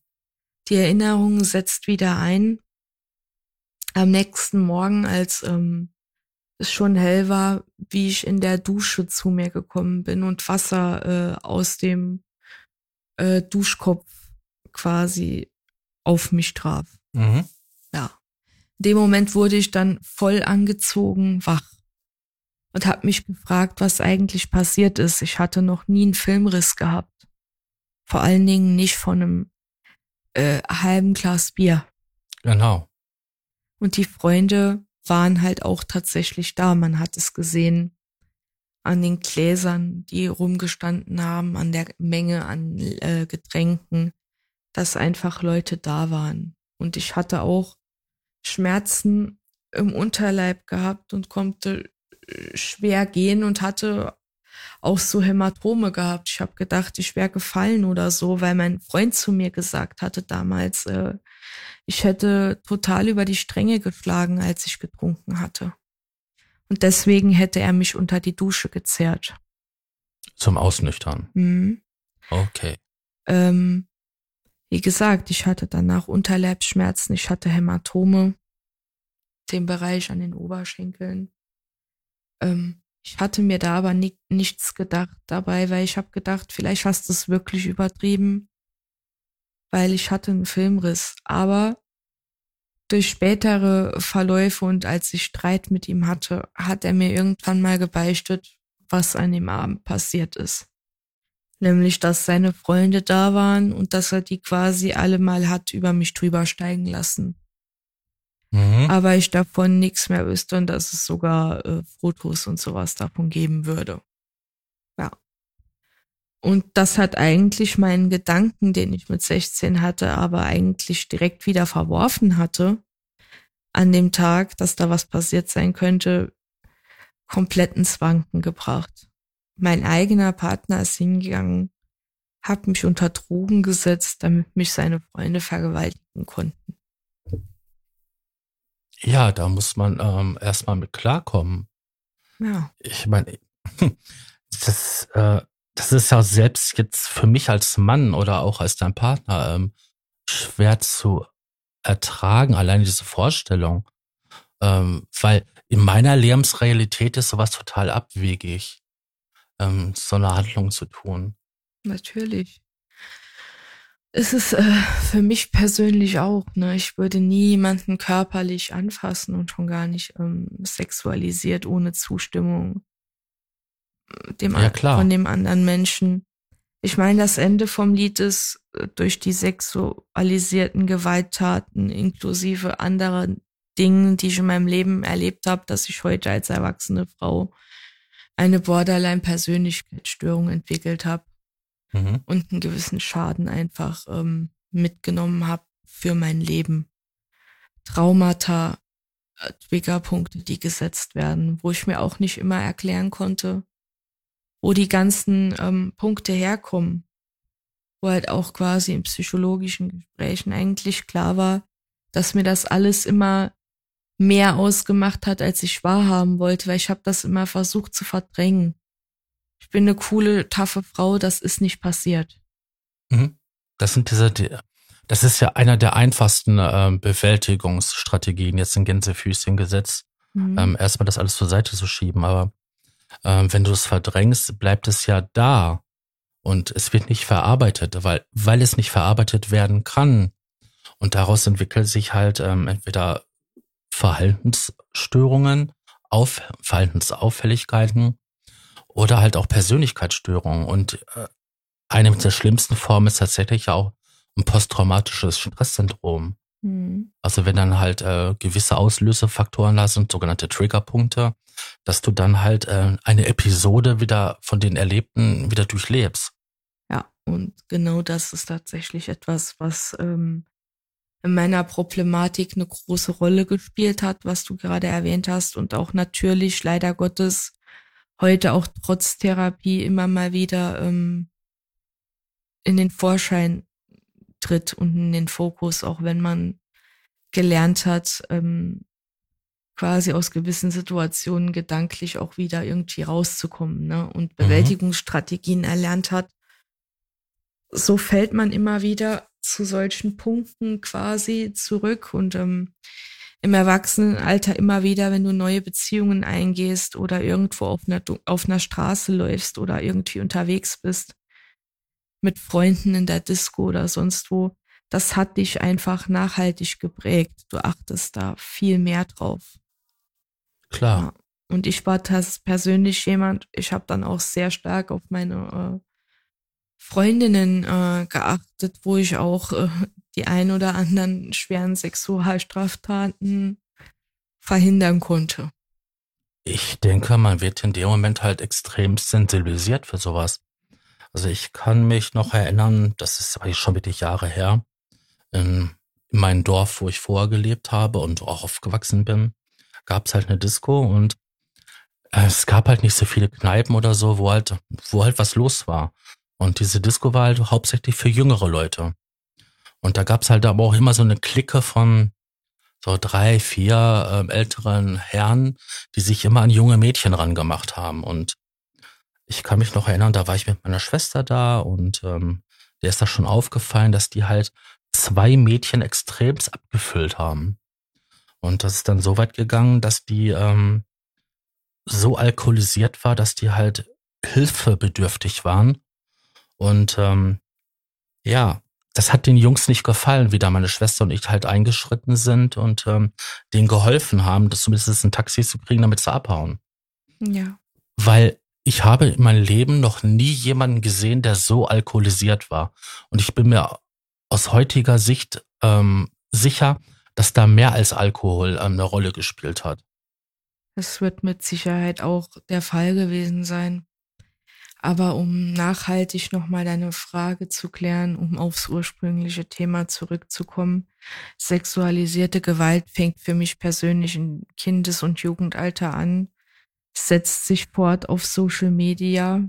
Die Erinnerung setzt wieder ein. Am nächsten Morgen, als ähm, es schon hell war, wie ich in der Dusche zu mir gekommen bin und Wasser äh, aus dem äh, Duschkopf quasi auf mich traf. Mhm. Ja dem Moment wurde ich dann voll angezogen wach und habe mich gefragt, was eigentlich passiert ist. Ich hatte noch nie einen Filmriss gehabt. Vor allen Dingen nicht von einem äh, halben Glas Bier. Genau. Und die Freunde waren halt auch tatsächlich da. Man hat es gesehen an den Gläsern, die rumgestanden haben, an der Menge an äh, Getränken, dass einfach Leute da waren. Und ich hatte auch Schmerzen im Unterleib gehabt und konnte äh, schwer gehen und hatte auch so Hämatome gehabt. Ich habe gedacht, ich wäre gefallen oder so, weil mein Freund zu mir gesagt hatte damals, äh, ich hätte total über die Stränge geschlagen, als ich getrunken hatte. Und deswegen hätte er mich unter die Dusche gezerrt. Zum Ausnüchtern. Mhm. Okay. Ähm, wie gesagt, ich hatte danach Unterleibsschmerzen, ich hatte Hämatome, den Bereich an den Oberschenkeln. Ähm, ich hatte mir da aber ni nichts gedacht dabei, weil ich habe gedacht, vielleicht hast du es wirklich übertrieben, weil ich hatte einen Filmriss. Aber durch spätere Verläufe und als ich Streit mit ihm hatte, hat er mir irgendwann mal gebeichtet, was an dem Abend passiert ist. Nämlich, dass seine Freunde da waren und dass er die quasi alle mal hat über mich drüber steigen lassen. Mhm. Aber ich davon nichts mehr wüsste und dass es sogar äh, Fotos und sowas davon geben würde. Ja. Und das hat eigentlich meinen Gedanken, den ich mit 16 hatte, aber eigentlich direkt wieder verworfen hatte, an dem Tag, dass da was passiert sein könnte, komplett ins Wanken gebracht mein eigener Partner ist hingegangen, hat mich unter Drogen gesetzt, damit mich seine Freunde vergewaltigen konnten. Ja, da muss man ähm, erstmal mit klarkommen. Ja. Ich meine, das, äh, das ist ja selbst jetzt für mich als Mann oder auch als dein Partner ähm, schwer zu ertragen, allein diese Vorstellung. Ähm, weil in meiner Lebensrealität ist sowas total abwegig, ähm, so eine Handlung zu tun. Natürlich. Es ist äh, für mich persönlich auch, ne? Ich würde nie jemanden körperlich anfassen und schon gar nicht ähm, sexualisiert ohne Zustimmung dem, ja, von dem anderen Menschen. Ich meine, das Ende vom Lied ist äh, durch die sexualisierten Gewalttaten inklusive anderer Dingen, die ich in meinem Leben erlebt habe, dass ich heute als erwachsene Frau eine Borderline-Persönlichkeitsstörung entwickelt habe mhm. und einen gewissen Schaden einfach ähm, mitgenommen habe für mein Leben. Traumata, äh, Triggerpunkte, die gesetzt werden, wo ich mir auch nicht immer erklären konnte, wo die ganzen ähm, Punkte herkommen. Wo halt auch quasi in psychologischen Gesprächen eigentlich klar war, dass mir das alles immer mehr ausgemacht hat, als ich wahrhaben wollte, weil ich habe das immer versucht zu verdrängen. Ich bin eine coole, taffe Frau, das ist nicht passiert. Mhm. Das sind diese, das ist ja einer der einfachsten äh, Bewältigungsstrategien jetzt in Gänsefüßchen gesetzt. Mhm. Ähm, erstmal das alles zur Seite zu schieben, aber ähm, wenn du es verdrängst, bleibt es ja da und es wird nicht verarbeitet, weil, weil es nicht verarbeitet werden kann. Und daraus entwickelt sich halt ähm, entweder Verhaltensstörungen, auf, Verhaltensauffälligkeiten oder halt auch Persönlichkeitsstörungen. Und äh, eine der schlimmsten Formen ist tatsächlich auch ein posttraumatisches Stresssyndrom. Mhm. Also wenn dann halt äh, gewisse Auslösefaktoren da sind, sogenannte Triggerpunkte, dass du dann halt äh, eine Episode wieder von den Erlebten wieder durchlebst. Ja, und genau das ist tatsächlich etwas, was ähm, in meiner Problematik eine große Rolle gespielt hat, was du gerade erwähnt hast und auch natürlich leider Gottes heute auch trotz Therapie immer mal wieder ähm, in den Vorschein tritt und in den Fokus, auch wenn man gelernt hat, ähm, quasi aus gewissen Situationen gedanklich auch wieder irgendwie rauszukommen ne? und mhm. Bewältigungsstrategien mhm. erlernt hat. So fällt man immer wieder zu solchen Punkten quasi zurück und ähm, im Erwachsenenalter immer wieder, wenn du neue Beziehungen eingehst oder irgendwo auf einer, auf einer Straße läufst oder irgendwie unterwegs bist mit Freunden in der Disco oder sonst wo, das hat dich einfach nachhaltig geprägt. Du achtest da viel mehr drauf. Klar. Ja. Und ich war das persönlich jemand, ich habe dann auch sehr stark auf meine äh, Freundinnen äh, geachtet, wo ich auch äh, die ein oder anderen schweren Sexualstraftaten verhindern konnte. Ich denke, man wird in dem Moment halt extrem sensibilisiert für sowas. Also ich kann mich noch erinnern, das ist aber schon wirklich Jahre her, in, in meinem Dorf, wo ich vorher gelebt habe und auch aufgewachsen bin, gab es halt eine Disco und äh, es gab halt nicht so viele Kneipen oder so, wo halt, wo halt was los war. Und diese Disco war halt hauptsächlich für jüngere Leute. Und da gab's halt aber auch immer so eine Clique von so drei, vier ähm, älteren Herren, die sich immer an junge Mädchen rangemacht haben. Und ich kann mich noch erinnern, da war ich mit meiner Schwester da und ähm, der ist da schon aufgefallen, dass die halt zwei Mädchen extremst abgefüllt haben. Und das ist dann so weit gegangen, dass die ähm, so alkoholisiert war, dass die halt hilfebedürftig waren und ähm, ja, das hat den Jungs nicht gefallen, wie da meine Schwester und ich halt eingeschritten sind und ähm, denen geholfen haben, das zumindest ein Taxi zu kriegen, damit sie abhauen. Ja. Weil ich habe in meinem Leben noch nie jemanden gesehen, der so alkoholisiert war. Und ich bin mir aus heutiger Sicht ähm, sicher, dass da mehr als Alkohol ähm, eine Rolle gespielt hat. Es wird mit Sicherheit auch der Fall gewesen sein. Aber um nachhaltig nochmal deine Frage zu klären, um aufs ursprüngliche Thema zurückzukommen, sexualisierte Gewalt fängt für mich persönlich im Kindes- und Jugendalter an, setzt sich fort auf Social Media,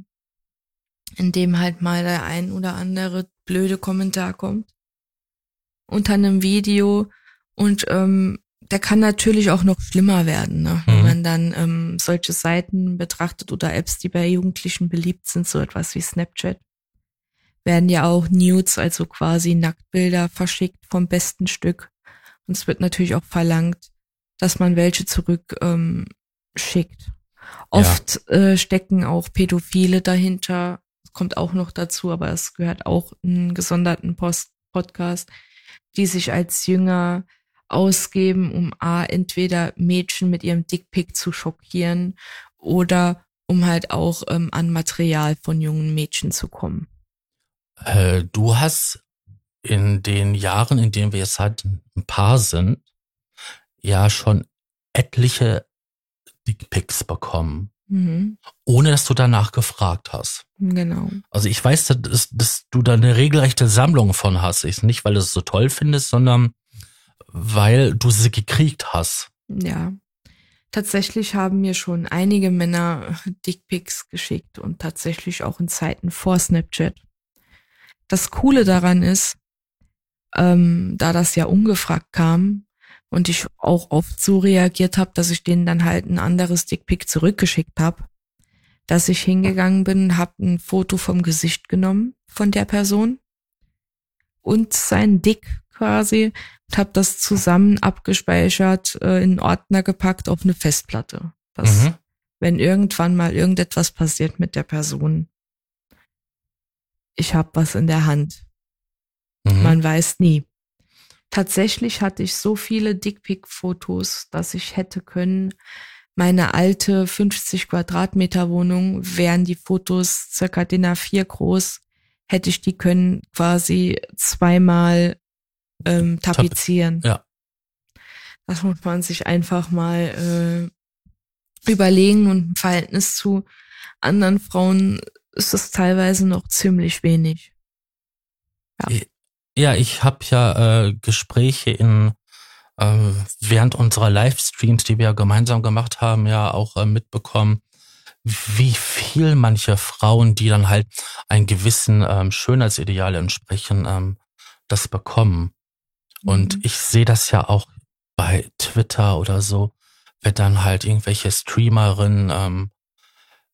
in dem halt mal der ein oder andere blöde Kommentar kommt unter einem Video und ähm, der kann natürlich auch noch schlimmer werden, ne? wenn mhm. man man dann ähm, solche Seiten betrachtet oder Apps, die bei Jugendlichen beliebt sind, so etwas wie Snapchat, werden ja auch Nudes, also quasi Nacktbilder verschickt vom besten Stück. Und es wird natürlich auch verlangt, dass man welche zurück ähm, schickt. Oft ja. äh, stecken auch Pädophile dahinter. Das kommt auch noch dazu, aber es gehört auch in einen gesonderten Post Podcast, die sich als Jünger ausgeben, um A, entweder Mädchen mit ihrem Dickpick zu schockieren oder um halt auch ähm, an Material von jungen Mädchen zu kommen. Äh, du hast in den Jahren, in denen wir jetzt halt ein Paar sind, ja schon etliche Dickpics bekommen. Mhm. Ohne dass du danach gefragt hast. Genau. Also ich weiß, dass, dass du da eine regelrechte Sammlung von hast. Ich, nicht, weil du es so toll findest, sondern weil du sie gekriegt hast. Ja. Tatsächlich haben mir schon einige Männer Dickpics geschickt und tatsächlich auch in Zeiten vor Snapchat. Das Coole daran ist, ähm, da das ja ungefragt kam und ich auch oft so reagiert habe, dass ich denen dann halt ein anderes Dickpick zurückgeschickt habe, dass ich hingegangen bin, habe ein Foto vom Gesicht genommen von der Person und sein Dick quasi und habe das zusammen abgespeichert, äh, in einen Ordner gepackt auf eine Festplatte. Dass, mhm. wenn irgendwann mal irgendetwas passiert mit der Person, ich habe was in der Hand. Mhm. Man weiß nie. Tatsächlich hatte ich so viele Dickpick-Fotos, dass ich hätte können, meine alte 50 Quadratmeter Wohnung wären die Fotos circa DIN A4 groß, hätte ich die können quasi zweimal ähm, tapezieren. Ja. Das muss man sich einfach mal äh, überlegen und im Verhältnis zu anderen Frauen ist es teilweise noch ziemlich wenig. Ja, ja ich habe ja äh, Gespräche in äh, während unserer Livestreams, die wir gemeinsam gemacht haben, ja auch äh, mitbekommen, wie viel manche Frauen, die dann halt einen gewissen ähm, Schönheitsideal entsprechen, ähm, das bekommen. Und mhm. ich sehe das ja auch bei Twitter oder so, wenn dann halt irgendwelche Streamerinnen ähm,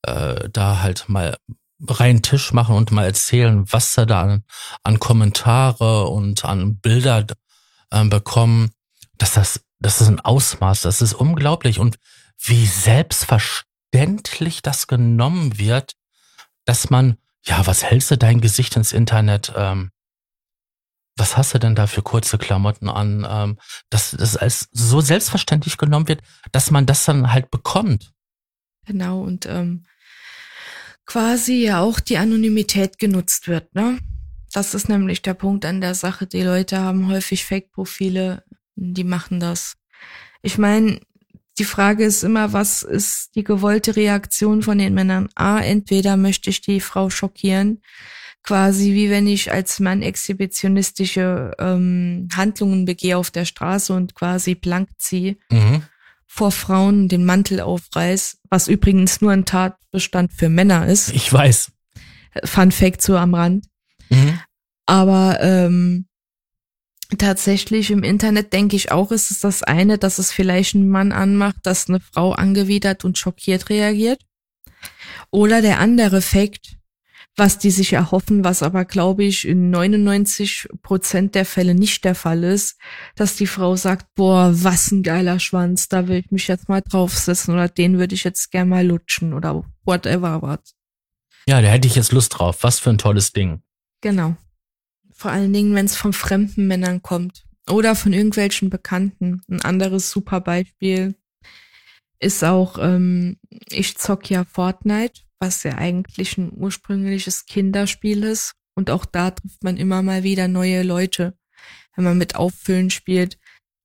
äh, da halt mal reinen Tisch machen und mal erzählen, was sie da an, an Kommentare und an Bilder äh, bekommen, dass das, das ist ein Ausmaß, das ist unglaublich und wie selbstverständlich das genommen wird, dass man, ja, was hältst du dein Gesicht ins Internet? Ähm, was hast du denn da für kurze Klamotten an? Ähm, dass das als so selbstverständlich genommen wird, dass man das dann halt bekommt. Genau, und ähm, quasi ja auch die Anonymität genutzt wird, ne? Das ist nämlich der Punkt an der Sache. Die Leute haben häufig Fake-Profile, die machen das. Ich meine, die Frage ist immer, was ist die gewollte Reaktion von den Männern? A, entweder möchte ich die Frau schockieren, quasi wie wenn ich als Mann exhibitionistische ähm, Handlungen begehe auf der Straße und quasi blank ziehe. Mhm vor Frauen den Mantel aufreiß, was übrigens nur ein Tatbestand für Männer ist. Ich weiß. Fun Fact so am Rand. Mhm. Aber ähm, tatsächlich im Internet denke ich auch, ist es das eine, dass es vielleicht ein Mann anmacht, dass eine Frau angewidert und schockiert reagiert. Oder der andere Fakt, was die sich erhoffen, was aber, glaube ich, in 99 Prozent der Fälle nicht der Fall ist, dass die Frau sagt, boah, was ein geiler Schwanz, da will ich mich jetzt mal draufsetzen oder den würde ich jetzt gern mal lutschen oder whatever was. Ja, da hätte ich jetzt Lust drauf. Was für ein tolles Ding. Genau. Vor allen Dingen, wenn es von fremden Männern kommt oder von irgendwelchen Bekannten. Ein anderes super Beispiel ist auch, ähm, ich zock ja Fortnite was ja eigentlich ein ursprüngliches Kinderspiel ist. Und auch da trifft man immer mal wieder neue Leute. Wenn man mit Auffüllen spielt,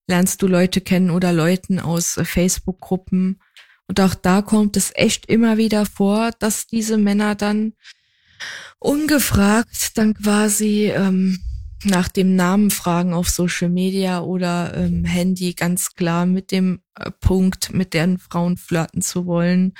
lernst du Leute kennen oder Leuten aus Facebook-Gruppen. Und auch da kommt es echt immer wieder vor, dass diese Männer dann ungefragt dann quasi ähm, nach dem Namen fragen auf Social Media oder ähm, Handy ganz klar mit dem äh, Punkt, mit deren Frauen flirten zu wollen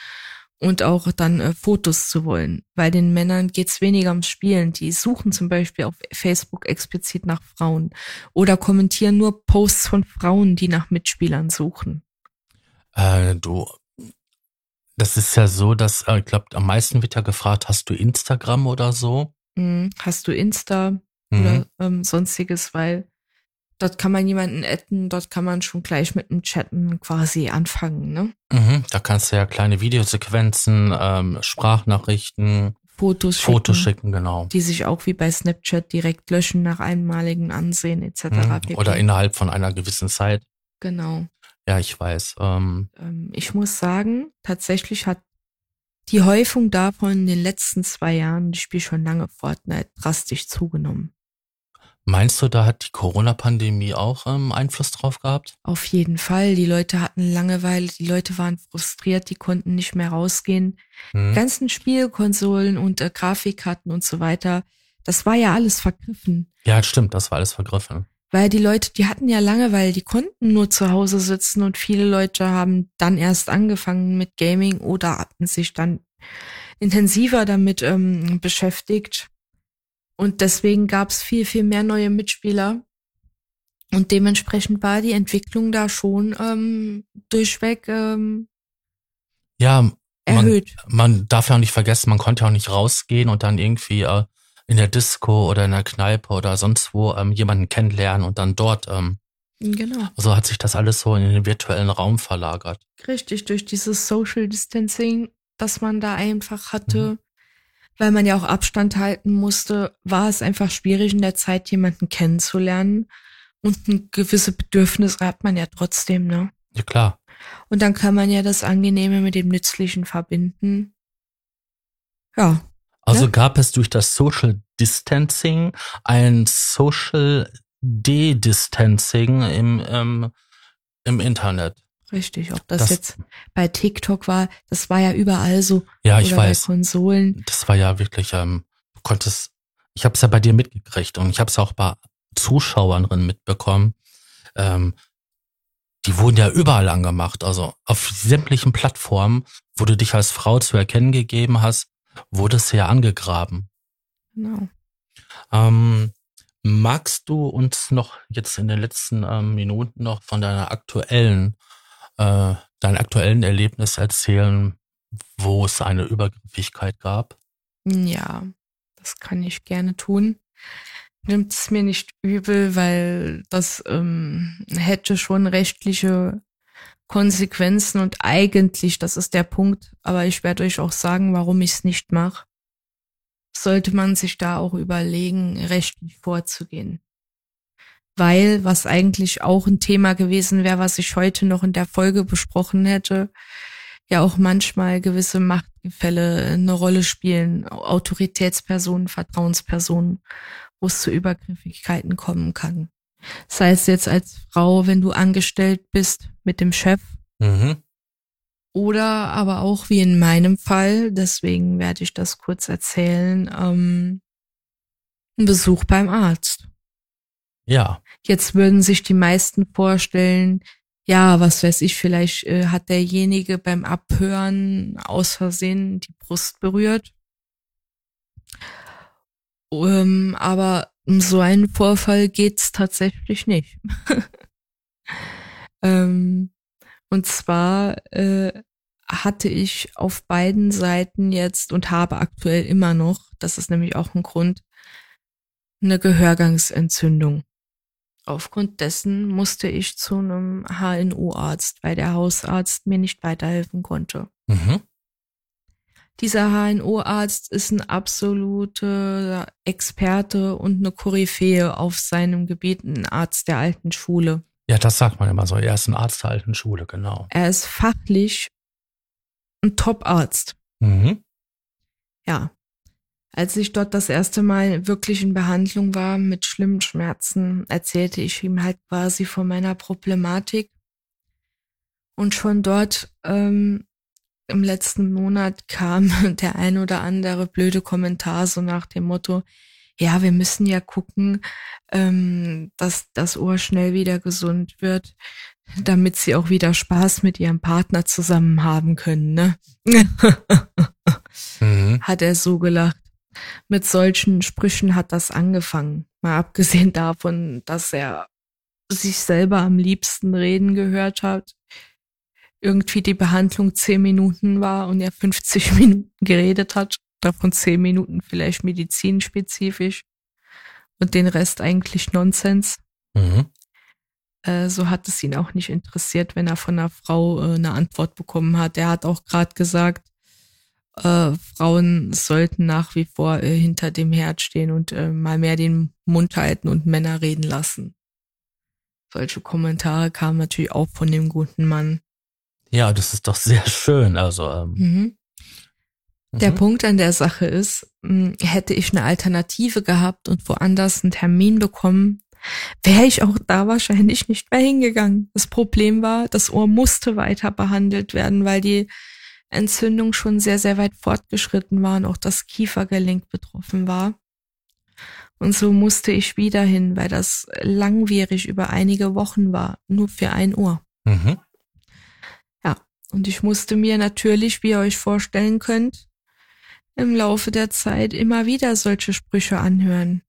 und auch dann äh, Fotos zu wollen. Bei den Männern geht's weniger ums Spielen. Die suchen zum Beispiel auf Facebook explizit nach Frauen oder kommentieren nur Posts von Frauen, die nach Mitspielern suchen. Äh, du Das ist ja so, dass, äh, ich glaube, am meisten wird ja gefragt, hast du Instagram oder so? Mhm. Hast du Insta Mhm. oder ähm, sonstiges, weil dort kann man jemanden adden, dort kann man schon gleich mit dem Chatten quasi anfangen, ne? Mhm. Da kannst du ja kleine Videosequenzen, ähm, Sprachnachrichten, Fotos schicken, Fotos schicken, genau. die sich auch wie bei Snapchat direkt löschen nach einmaligen Ansehen etc. Mhm. Oder innerhalb von einer gewissen Zeit. genau. Ja, ich weiß. Ähm, Ähm, ich muss sagen, tatsächlich hat die Häufung davon in den letzten zwei Jahren, ich spiele schon lange Fortnite, drastisch zugenommen. Meinst du, da hat die Corona-Pandemie auch ähm, Einfluss drauf gehabt? Auf jeden Fall. Die Leute hatten Langeweile, die Leute waren frustriert, die konnten nicht mehr rausgehen. Mhm. ganzen Spielkonsolen und äh, Grafikkarten und so weiter, das war ja alles vergriffen. Ja, stimmt, das war alles vergriffen. Weil die Leute, die hatten ja Langeweile, die konnten nur zu Hause sitzen und viele Leute haben dann erst angefangen mit Gaming oder hatten sich dann intensiver damit ähm, beschäftigt. Und deswegen gab es viel, viel mehr neue Mitspieler. Und dementsprechend war die Entwicklung da schon ähm, durchweg ähm, Ja, man, erhöht. man darf ja auch nicht vergessen, man konnte auch nicht rausgehen und dann irgendwie äh, in der Disco oder in der Kneipe oder sonst wo ähm, jemanden kennenlernen und dann dort. Ähm, Genau. also hat sich das alles so in den virtuellen Raum verlagert. Richtig, durch dieses Social Distancing, das man da einfach hatte, weil man ja auch Abstand halten musste, war es einfach schwierig in der Zeit, jemanden kennenzulernen. Und ein gewisse Bedürfnisse hat man ja trotzdem, ne? Ja klar. Und dann kann man ja das Angenehme mit dem Nützlichen verbinden. Ja, Also Ja. gab es durch das Social Distancing ein Social De-Distancing im, ähm, im Internet. Richtig. Ob das, Das- jetzt bei TikTok war, das war ja überall so. Ja, ich weiß. bei Konsolen. Das war ja wirklich, ähm, du konntest, ich habe es ja bei dir mitgekriegt und ich habe es auch bei Zuschauern drin mitbekommen. Ähm, die wurden ja überall angemacht. Also auf sämtlichen Plattformen, wo du dich als Frau zu erkennen gegeben hast, wurdest du ja angegraben. Genau. Ähm, magst du uns noch jetzt in den letzten ähm, Minuten noch von deiner aktuellen, äh, deinem aktuellen Erlebnis erzählen, wo es eine Übergriffigkeit gab? Ja, das kann ich gerne tun. Nimmt es mir nicht übel, weil das ähm, hätte schon rechtliche Konsequenzen und eigentlich, das ist der Punkt, aber ich werde euch auch sagen, warum ich es nicht mache, sollte man sich da auch überlegen, rechtlich vorzugehen. Weil, was eigentlich auch ein Thema gewesen wäre, was ich heute noch in der Folge besprochen hätte, ja auch manchmal gewisse Machtgefälle eine Rolle spielen, Autoritätspersonen, Vertrauenspersonen, wo es zu Übergriffigkeiten kommen kann. Sei es jetzt als Frau, wenn du angestellt bist mit dem Chef, Mhm. oder aber auch wie in meinem Fall, deswegen werde ich das kurz erzählen, ähm, ein Besuch beim Arzt. Ja. Jetzt würden sich die meisten vorstellen, ja, was weiß ich, vielleicht äh, hat derjenige beim Abhören aus Versehen die Brust berührt. Ähm, aber um so einen Vorfall geht's tatsächlich nicht. ähm, und zwar äh, hatte ich auf beiden Seiten jetzt und habe aktuell immer noch, das ist nämlich auch ein Grund, eine Gehörgangsentzündung. Aufgrund dessen musste ich zu einem HNO-Arzt, weil der Hausarzt mir nicht weiterhelfen konnte. Mhm. Dieser HNO-Arzt ist ein absoluter Experte und eine Koryphäe auf seinem Gebiet, ein Arzt der alten Schule. Ja, das sagt man immer so. Er ist ein Arzt der alten Schule, genau. Er ist fachlich ein Top-Arzt. Mhm. Ja. Als ich dort das erste Mal wirklich in Behandlung war mit schlimmen Schmerzen, erzählte ich ihm halt quasi von meiner Problematik. Und schon dort ähm, im letzten Monat kam der ein oder andere blöde Kommentar so nach dem Motto, ja, wir müssen ja gucken, ähm, dass das Ohr schnell wieder gesund wird, damit sie auch wieder Spaß mit ihrem Partner zusammen haben können, ne? Mhm. hat er so gelacht. Mit solchen Sprüchen hat das angefangen. Mal abgesehen davon, dass er sich selber am liebsten reden gehört hat. irgendwie die Behandlung zehn Minuten war und er 50 Minuten geredet hat, davon zehn Minuten vielleicht medizinspezifisch und den Rest eigentlich Nonsens. Mhm. Äh, so hat es ihn auch nicht interessiert, wenn er von einer Frau äh, eine Antwort bekommen hat. Er hat auch gerade gesagt, äh, Frauen sollten nach wie vor äh, hinter dem Herd stehen und äh, mal mehr den Mund halten und Männer reden lassen. Solche Kommentare kamen natürlich auch von dem guten Mann. Ja, das ist doch sehr schön. Also ähm, mhm. Der mhm. Punkt an der Sache ist, hm, hätte ich eine Alternative gehabt und woanders einen Termin bekommen, wäre ich auch da wahrscheinlich nicht mehr hingegangen. Das Problem war, das Ohr musste weiter behandelt werden, weil die Entzündung schon sehr, sehr weit fortgeschritten war und auch das Kiefergelenk betroffen war. Und so musste ich wieder hin, weil das langwierig über einige Wochen war, nur für ein Ohr. Mhm. Ja, und ich musste mir natürlich, wie ihr euch vorstellen könnt, im Laufe der Zeit immer wieder solche Sprüche anhören.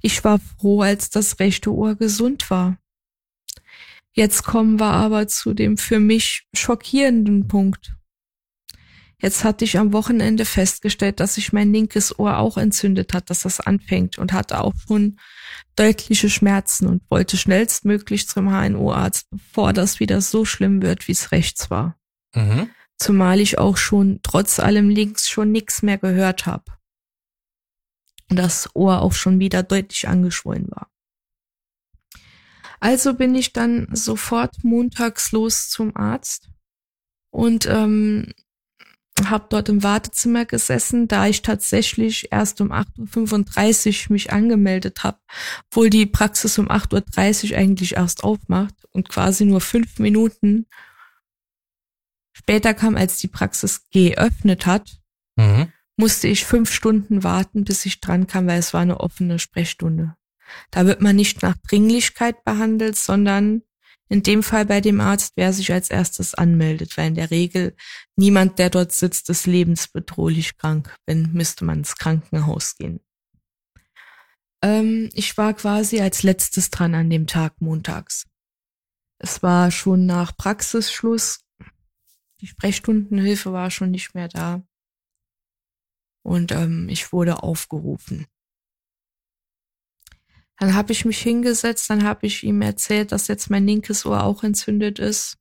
Ich war froh, als das rechte Ohr gesund war. Jetzt kommen wir aber zu dem für mich schockierenden Punkt. Jetzt hatte ich am Wochenende festgestellt, dass sich mein linkes Ohr auch entzündet hat, dass das anfängt und hatte auch schon deutliche Schmerzen und wollte schnellstmöglich zum HNO-Arzt, bevor das wieder so schlimm wird, wie es rechts war. Mhm. Zumal ich auch schon trotz allem links schon nichts mehr gehört habe. Und das Ohr auch schon wieder deutlich angeschwollen war. Also bin ich dann sofort montags los zum Arzt und ähm, habe dort im Wartezimmer gesessen, da ich tatsächlich erst um 8.35 Uhr mich angemeldet habe, obwohl die Praxis um 8.30 Uhr eigentlich erst aufmacht und quasi nur fünf Minuten später kam, als die Praxis geöffnet hat, mhm. musste ich fünf Stunden warten, bis ich dran kam, weil es war eine offene Sprechstunde. Da wird man nicht nach Dringlichkeit behandelt, sondern in dem Fall bei dem Arzt, wer sich als erstes anmeldet, weil in der Regel niemand, der dort sitzt, ist lebensbedrohlich krank. Wenn müsste man ins Krankenhaus gehen. Ähm, ich war quasi als letztes dran an dem Tag montags. Es war schon nach Praxisschluss. Die Sprechstundenhilfe war schon nicht mehr da. Und ähm, ich wurde aufgerufen. Dann habe ich mich hingesetzt, dann habe ich ihm erzählt, dass jetzt mein linkes Ohr auch entzündet ist.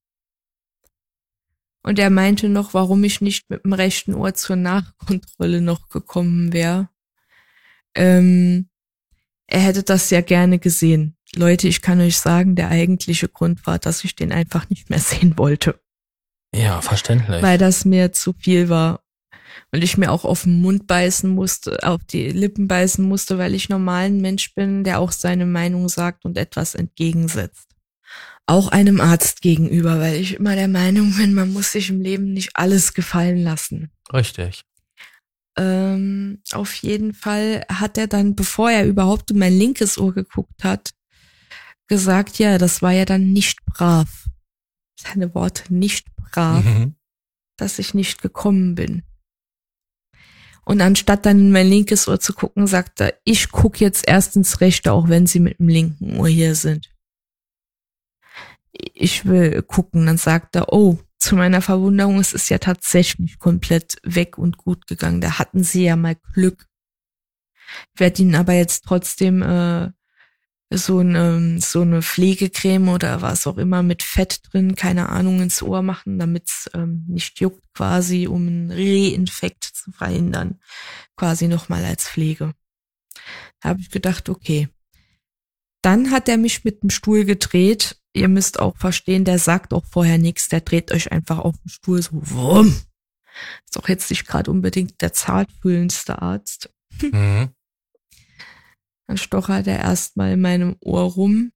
Und er meinte noch, warum ich nicht mit dem rechten Ohr zur Nachkontrolle noch gekommen wäre. Ähm, er hätte das ja gerne gesehen. Leute, ich kann euch sagen, der eigentliche Grund war, dass ich den einfach nicht mehr sehen wollte. Ja, verständlich. Weil das mir zu viel war und ich mir auch auf den Mund beißen musste, auf die Lippen beißen musste, weil ich normal ein Mensch bin, der auch seine Meinung sagt und etwas entgegensetzt. Auch einem Arzt gegenüber, weil ich immer der Meinung bin, man muss sich im Leben nicht alles gefallen lassen. Richtig. Ähm, auf jeden Fall hat er dann, bevor er überhaupt in mein linkes Ohr geguckt hat, gesagt, ja, das war ja dann nicht brav. Seine Worte nicht brav, mhm. dass ich nicht gekommen bin. Und anstatt dann in mein linkes Ohr zu gucken, sagt er, ich guck jetzt erst ins rechte, auch wenn sie mit dem linken Ohr hier sind. Ich will gucken. Dann sagt er, oh, zu meiner Verwunderung, es ist ja tatsächlich komplett weg und gut gegangen. Da hatten sie ja mal Glück. Ich werde ihnen aber jetzt trotzdem äh, so eine, so eine Pflegecreme oder was auch immer mit Fett drin, keine Ahnung, ins Ohr machen, damit es ähm, nicht juckt quasi, um einen Reinfekt zu verhindern. Quasi nochmal als Pflege. Da habe ich gedacht, okay. Dann hat er mich mit dem Stuhl gedreht. Ihr müsst auch verstehen, der sagt auch vorher nichts, der dreht euch einfach auf den Stuhl so, wumm. Ist auch jetzt nicht gerade unbedingt der zartfühlendste Arzt. Mhm. Dann stochert er erstmal in meinem Ohr rum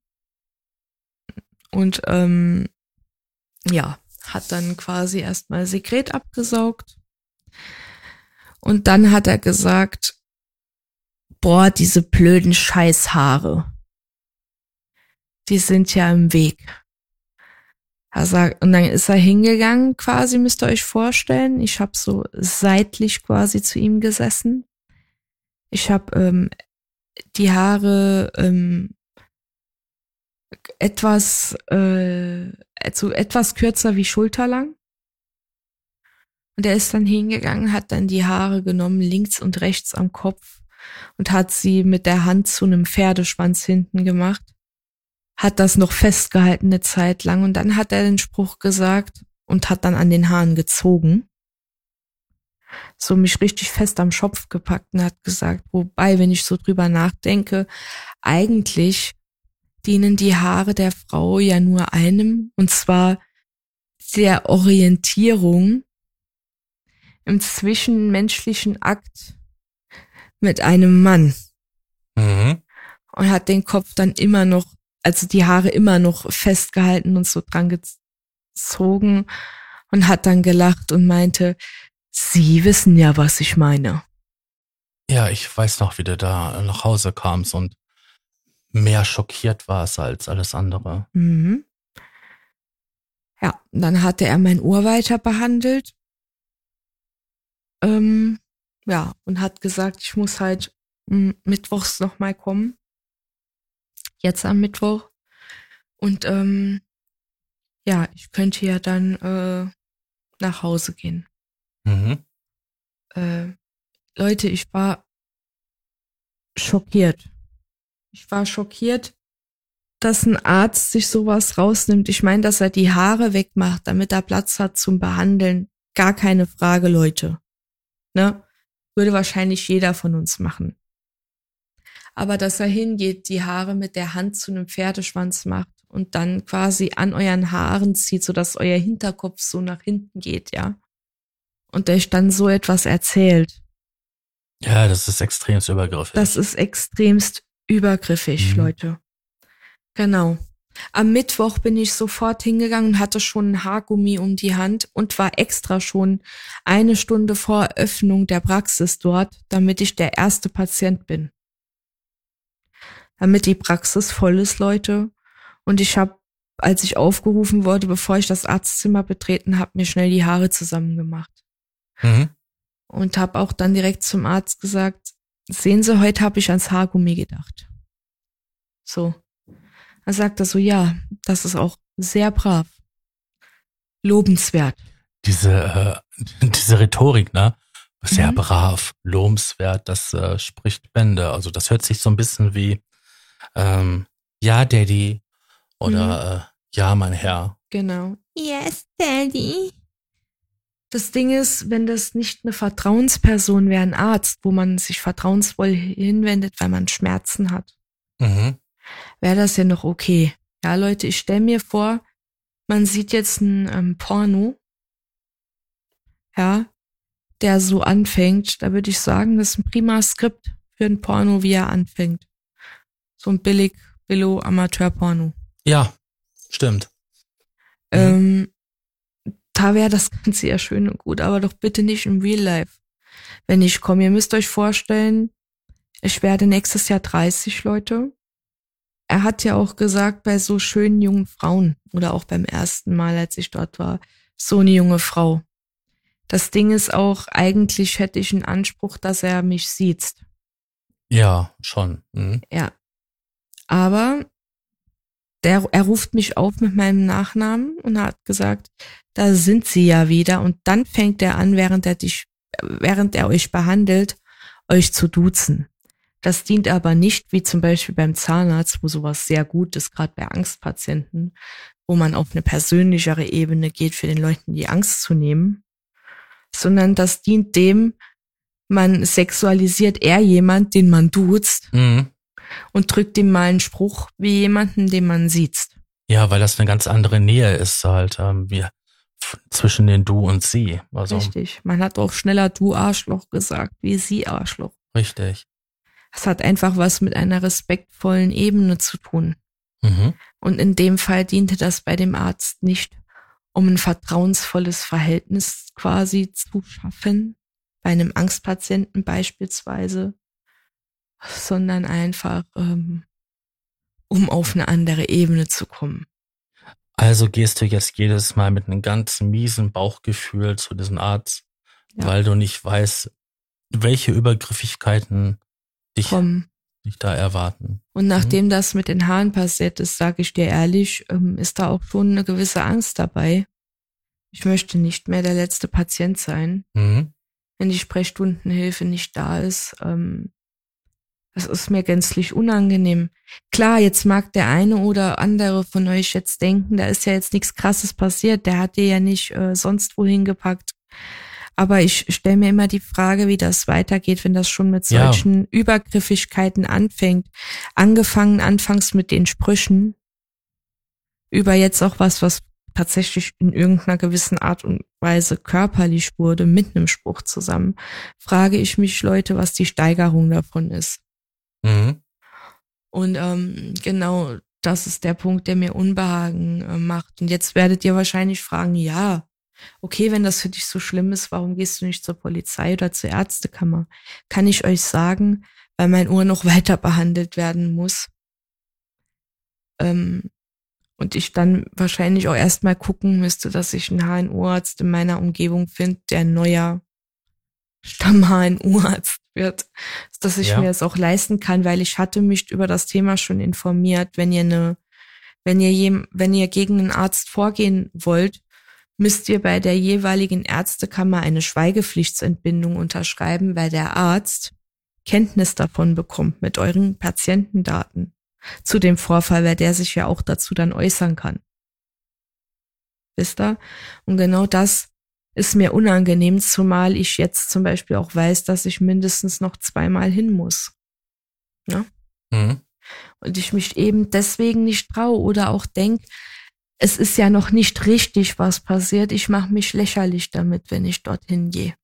und ähm, ja, hat dann quasi erstmal Sekret abgesaugt. Und dann hat er gesagt, boah, diese blöden Scheißhaare. Die sind ja im Weg. Er sagt, und dann ist er hingegangen, quasi, müsst ihr euch vorstellen. Ich habe so seitlich quasi zu ihm gesessen. Ich habe ähm, die Haare ähm, etwas äh, also etwas kürzer wie schulterlang. Und er ist dann hingegangen, hat dann die Haare genommen, links und rechts am Kopf und hat sie mit der Hand zu einem Pferdeschwanz hinten gemacht. Hat das noch festgehalten eine Zeit lang und dann hat er den Spruch gesagt und hat dann an den Haaren gezogen. So mich richtig fest am Schopf gepackt und hat gesagt, wobei, wenn ich so drüber nachdenke, eigentlich dienen die Haare der Frau ja nur einem, und zwar der Orientierung im zwischenmenschlichen Akt mit einem Mann. Mhm. Und hat den Kopf dann immer noch, also die Haare immer noch festgehalten und so dran gezogen und hat dann gelacht und meinte, Sie wissen ja, was ich meine. Ja, ich weiß noch, wie du da nach Hause kamst und mehr schockiert warst als alles andere. Mhm. Ja, dann hatte er mein Ohr weiter behandelt ähm, ja, und hat gesagt, ich muss halt mittwochs nochmal kommen. Jetzt am Mittwoch. Und ähm, ja, ich könnte ja dann äh, nach Hause gehen. Mhm. Äh, Leute, ich war schockiert. Ich war schockiert, dass ein Arzt sich sowas rausnimmt. Ich meine, dass er die Haare wegmacht, damit er Platz hat zum Behandeln. Gar keine Frage, Leute. Ne? Würde wahrscheinlich jeder von uns machen. Aber dass er hingeht, die Haare mit der Hand zu einem Pferdeschwanz macht und dann quasi an euren Haaren zieht, sodass euer Hinterkopf so nach hinten geht, ja. Und euch dann so etwas erzählt. Ja, das ist extremst übergriffig. Das ist extremst übergriffig, mhm. Leute. Genau. Am Mittwoch bin ich sofort hingegangen und hatte schon ein Haargummi um die Hand und war extra schon eine Stunde vor Öffnung der Praxis dort, damit ich der erste Patient bin. Damit die Praxis voll ist, Leute. Und ich habe, als ich aufgerufen wurde, bevor ich das Arztzimmer betreten habe, mir schnell die Haare zusammengemacht. Mhm. Und habe auch dann direkt zum Arzt gesagt, sehen Sie, heute habe ich ans Haargummi gedacht. So. Er sagte so, ja, das ist auch sehr brav. Lobenswert. Diese, äh, diese Rhetorik, ne? Sehr mhm. brav, lobenswert, das äh, spricht Bände. Also das hört sich so ein bisschen wie ähm, Ja, Daddy oder mhm. äh, Ja, mein Herr. Genau. Yes, Daddy. Das Ding ist, wenn das nicht eine Vertrauensperson wäre, ein Arzt, wo man sich vertrauensvoll hinwendet, weil man Schmerzen hat, mhm wäre das ja noch okay. Ja, Leute, ich stelle mir vor, man sieht jetzt ein ähm, Porno, ja, der so anfängt, da würde ich sagen, das ist ein prima Skript für ein Porno, wie er anfängt. So ein billig, billo Amateur-Porno. Ja, stimmt. Ähm, da wäre das Ganze ja schön und gut, aber doch bitte nicht im Real Life. Wenn ich komme, ihr müsst euch vorstellen, ich werde nächstes Jahr 30, Leute er hat ja auch gesagt, bei so schönen jungen Frauen oder auch beim ersten Mal, als ich dort war, so eine junge Frau. Das Ding ist auch, eigentlich hätte ich einen Anspruch, dass er mich sieht. Ja, schon. Mhm. Ja. Aber der, er ruft mich auf mit meinem Nachnamen und hat gesagt, da sind sie ja wieder. Und dann fängt er an, während er dich, während er euch behandelt, euch zu duzen. Das dient aber nicht wie zum Beispiel beim Zahnarzt, wo sowas sehr gut ist, gerade bei Angstpatienten, wo man auf eine persönlichere Ebene geht, für den Leuten die Angst zu nehmen, sondern das dient dem, man sexualisiert eher jemand, den man duzt mhm. Und drückt ihm mal einen Spruch wie jemanden, den man sieht. Ja, weil das eine ganz andere Nähe ist halt, ähm, wie zwischen den Du und Sie. Also, Richtig. Man hat auch schneller Du Arschloch gesagt, wie Sie Arschloch. Richtig. Es hat einfach was mit einer respektvollen Ebene zu tun. Mhm. Und in dem Fall diente das bei dem Arzt nicht, um ein vertrauensvolles Verhältnis quasi zu schaffen, bei einem Angstpatienten beispielsweise, sondern einfach, ähm, um auf eine andere Ebene zu kommen. Also gehst du jetzt jedes Mal mit einem ganz miesen Bauchgefühl zu diesem Arzt, ja. weil du nicht weißt, welche Übergriffigkeiten dich dich da erwarten. Und nachdem mhm. das mit den Haaren passiert ist, sage ich dir ehrlich, ähm, ist da auch schon eine gewisse Angst dabei. Ich möchte nicht mehr der letzte Patient sein. Mhm. Wenn die Sprechstundenhilfe nicht da ist, ähm, das ist mir gänzlich unangenehm. Klar, jetzt mag der eine oder andere von euch jetzt denken, da ist ja jetzt nichts Krasses passiert, der hat dir ja nicht äh, sonst wohin gepackt. Aber ich stelle mir immer die Frage, wie das weitergeht, wenn das schon mit solchen ja. Übergriffigkeiten anfängt. Angefangen anfangs mit den Sprüchen, über jetzt auch was, was tatsächlich in irgendeiner gewissen Art und Weise körperlich wurde, mit einem Spruch zusammen, frage ich mich, Leute, was die Steigerung davon ist. Mhm. Und ähm, genau das ist der Punkt, der mir Unbehagen äh, macht. Und jetzt werdet ihr wahrscheinlich fragen, ja, okay, wenn das für dich so schlimm ist, warum gehst du nicht zur Polizei oder zur Ärztekammer? Kann ich euch sagen, weil mein Ohr noch weiter behandelt werden muss. Ähm, und ich dann wahrscheinlich auch erstmal gucken müsste, dass ich einen HNO-Arzt in meiner Umgebung finde, der neuer Stamm-HNO-Arzt wird, dass ich ja. mir das auch leisten kann, weil ich hatte mich über das Thema schon informiert. Wenn ihr eine, wenn ihr jem, wenn ihr gegen einen Arzt vorgehen wollt, müsst ihr bei der jeweiligen Ärztekammer eine Schweigepflichtsentbindung unterschreiben, weil der Arzt Kenntnis davon bekommt mit euren Patientendaten zu dem Vorfall, weil der sich ja auch dazu dann äußern kann. Wisst ihr? Und genau das ist mir unangenehm, zumal ich jetzt zum Beispiel auch weiß, dass ich mindestens noch zweimal hin muss. Ja? Mhm. Und ich mich eben deswegen nicht traue oder auch denke, es ist ja noch nicht richtig, was passiert. Ich mache mich lächerlich damit, wenn ich dorthin gehe.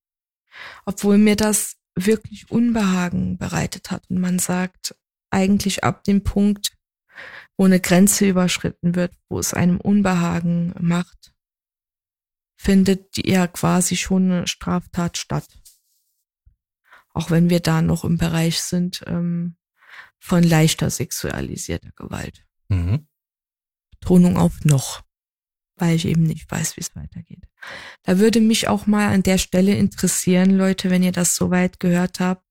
Obwohl mir das wirklich Unbehagen bereitet hat. Und man sagt, eigentlich ab dem Punkt, wo eine Grenze überschritten wird, wo es einem Unbehagen macht, findet ja quasi schon eine Straftat statt. Auch wenn wir da noch im Bereich sind ähm, von leichter sexualisierter Gewalt. Mhm. Betonung auf noch, weil ich eben nicht weiß, wie es weitergeht. Da würde mich auch mal an der Stelle interessieren, Leute, wenn ihr das soweit gehört habt,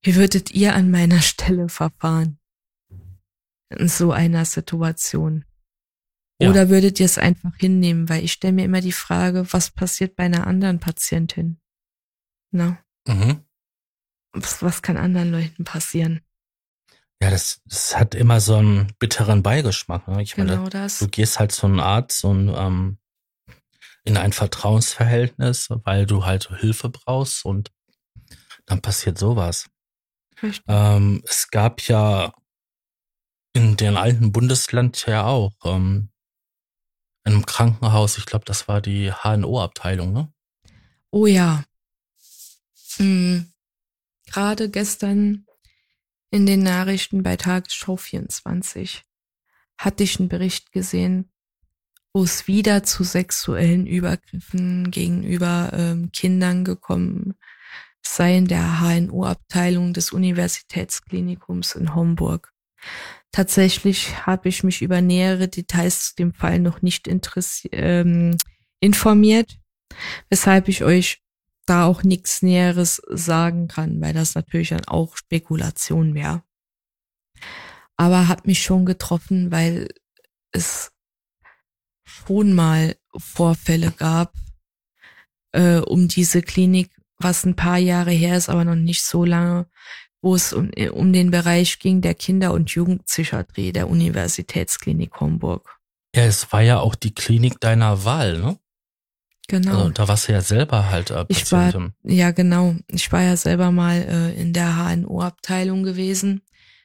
wie würdet ihr an meiner Stelle verfahren? In so einer Situation. Ja. Oder würdet ihr es einfach hinnehmen? Weil ich stelle mir immer die Frage, was passiert bei einer anderen Patientin? Na? Mhm. Was, was kann anderen Leuten passieren? Ja, das, das hat immer so einen bitteren Beigeschmack. Ne? Ich genau meine, das. du gehst halt zu einem Arzt und ähm, in ein Vertrauensverhältnis, weil du halt Hilfe brauchst und dann passiert sowas. Ähm, es gab ja in den alten Bundesland ja auch ähm, in einem Krankenhaus, ich glaube, das war die HNO-Abteilung, ne? Oh ja. Mhm. Gerade gestern in den Nachrichten bei Tagesschau 24 hatte ich einen Bericht gesehen, wo es wieder zu sexuellen Übergriffen gegenüber ähm, Kindern gekommen sei in der HNO-Abteilung des Universitätsklinikums in Homburg. Tatsächlich habe ich mich über nähere Details zu dem Fall noch nicht ähm, informiert, weshalb ich euch da auch nichts Näheres sagen kann, weil das natürlich dann auch Spekulation wäre. Aber hat mich schon getroffen, weil es schon mal Vorfälle gab äh, um diese Klinik, was ein paar Jahre her ist, aber noch nicht so lange, wo es um, um den Bereich ging der Kinder- und Jugendpsychiatrie der Universitätsklinik Homburg. Ja, es war ja auch die Klinik deiner Wahl, ne? Genau. Also, da warst du ja selber halt äh, ich war, Ja, genau. Ich war ja selber mal äh, in der HNO-Abteilung gewesen.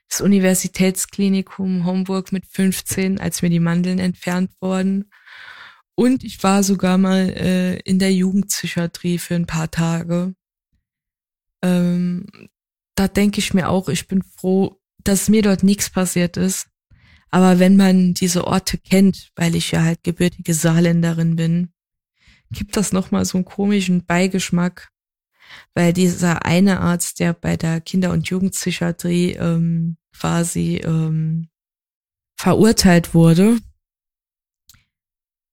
Das Universitätsklinikum Homburg mit 15, als mir die Mandeln entfernt wurden. Und ich war sogar mal äh, in der Jugendpsychiatrie für ein paar Tage. Ähm, da denke ich mir auch, ich bin froh, dass mir dort nichts passiert ist. Aber wenn man diese Orte kennt, weil ich ja halt gebürtige Saarländerin bin, gibt das nochmal so einen komischen Beigeschmack, weil dieser eine Arzt, der bei der Kinder- und Jugendpsychiatrie ähm, quasi ähm, verurteilt wurde,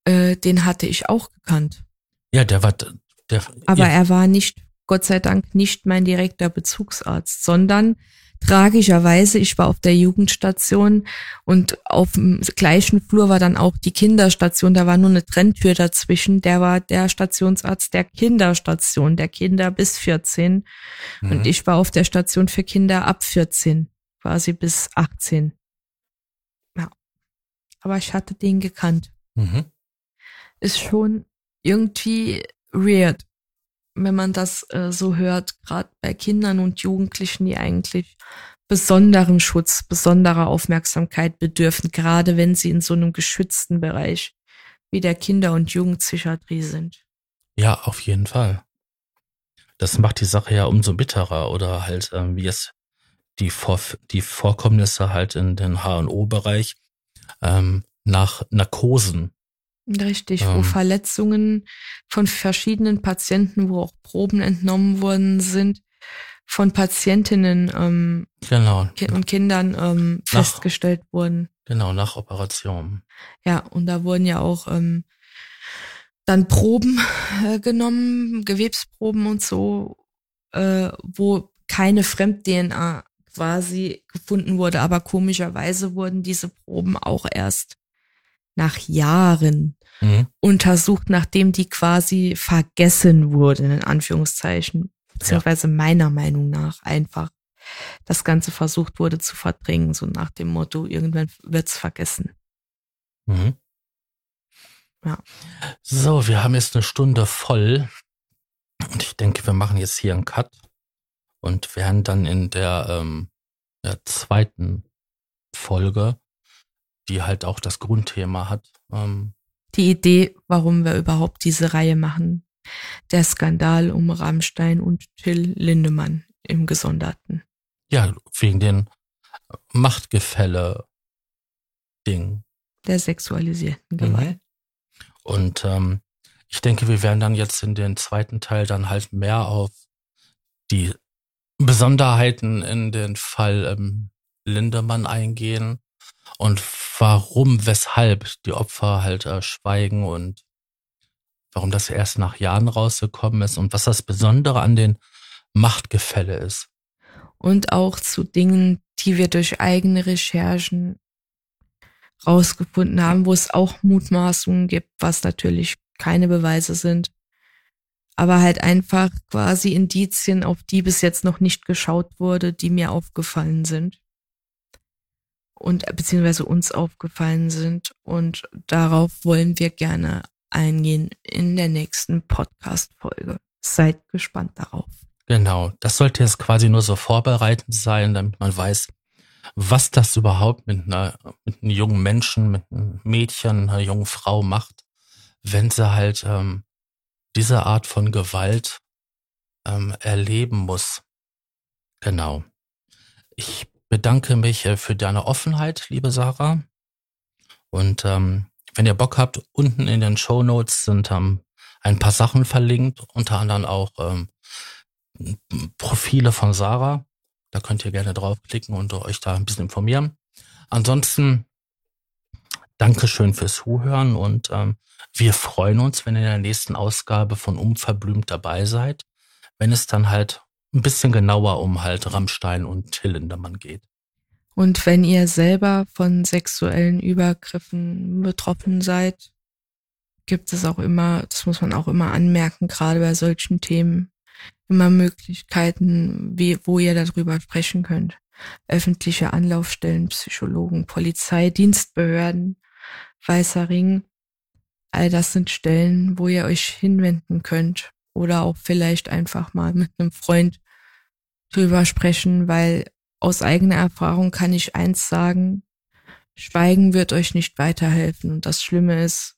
äh, den hatte ich auch gekannt. Ja, der war der. Aber ja. er war nicht Gott sei Dank nicht mein direkter Bezugsarzt, sondern tragischerweise, ich war auf der Jugendstation und auf dem gleichen Flur war dann auch die Kinderstation. Da war nur eine Trenntür dazwischen. Der war der Stationsarzt der Kinderstation, der Kinder bis 14. Mhm. Und ich war auf der Station für Kinder ab 14, quasi bis 18. Ja. Aber ich hatte den gekannt. Mhm. Ist schon irgendwie weird wenn man das äh, so hört, gerade bei Kindern und Jugendlichen, die eigentlich besonderen Schutz, besonderer Aufmerksamkeit bedürfen, gerade wenn sie in so einem geschützten Bereich wie der Kinder- und Jugendpsychiatrie sind. Ja, auf jeden Fall. Das macht die Sache ja umso bitterer oder halt, ähm, wie es die, Vor die Vorkommnisse halt in den H&O-Bereich ähm, nach Narkosen Richtig, ähm. wo Verletzungen von verschiedenen Patienten, wo auch Proben entnommen worden sind, von Patientinnen ähm, genau. und Kindern ähm, nach, festgestellt wurden. Genau, nach Operation. Ja, und da wurden ja auch ähm, dann Proben äh, genommen, Gewebsproben und so, äh, wo keine Fremd-DNA quasi gefunden wurde, aber komischerweise wurden diese Proben auch erst nach Jahren mhm. untersucht, nachdem die quasi vergessen wurden, in Anführungszeichen, beziehungsweise ja. meiner Meinung nach einfach das Ganze versucht wurde zu verdrängen, so nach dem Motto, irgendwann wird's vergessen. Mhm. Ja. So, wir haben jetzt eine Stunde voll und ich denke, wir machen jetzt hier einen Cut und werden dann in der, ähm, der zweiten Folge die halt auch das Grundthema hat. Ähm, die Idee, warum wir überhaupt diese Reihe machen. Der Skandal um Rammstein und Till Lindemann im Gesonderten. Ja, wegen den Machtgefälle-Ding. Der sexualisierten Gewalt. Mhm. Und ähm, ich denke, wir werden dann jetzt in den zweiten Teil dann halt mehr auf die Besonderheiten in den Fall ähm, Lindemann eingehen und warum, weshalb die Opfer halt äh, schweigen und warum das erst nach Jahren rausgekommen ist und was das Besondere an den Machtgefälle ist. Und auch zu Dingen, die wir durch eigene Recherchen rausgefunden haben, wo es auch Mutmaßungen gibt, was natürlich keine Beweise sind, aber halt einfach quasi Indizien, auf die bis jetzt noch nicht geschaut wurde, die mir aufgefallen sind und beziehungsweise uns aufgefallen sind. Und darauf wollen wir gerne eingehen in der nächsten Podcast-Folge. Seid gespannt darauf. Genau, das sollte jetzt quasi nur so vorbereitend sein, damit man weiß, was das überhaupt mit einer, mit einem jungen Menschen, mit einem Mädchen, einer jungen Frau macht, wenn sie halt ähm, diese Art von Gewalt ähm, erleben muss. Genau. Ich bedanke mich äh, für deine Offenheit, liebe Sarah. Und ähm, wenn ihr Bock habt, unten in den Show Notes sind ähm, ein paar Sachen verlinkt, unter anderem auch ähm, Profile von Sarah. Da könnt ihr gerne draufklicken und euch da ein bisschen informieren. Ansonsten Dankeschön fürs Zuhören und ähm, wir freuen uns, wenn ihr in der nächsten Ausgabe von Unverblümt dabei seid, wenn es dann halt ein bisschen genauer um halt Rammstein und Till Lindemann geht. Und wenn ihr selber von sexuellen Übergriffen betroffen seid, gibt es auch immer, das muss man auch immer anmerken, gerade bei solchen Themen, immer Möglichkeiten, wie, wo ihr darüber sprechen könnt. Öffentliche Anlaufstellen, Psychologen, Polizei, Dienstbehörden, Weißer Ring. All das sind Stellen, wo ihr euch hinwenden könnt oder auch vielleicht einfach mal mit einem Freund drüber sprechen, weil aus eigener Erfahrung kann ich eins sagen, Schweigen wird euch nicht weiterhelfen. Und das Schlimme ist,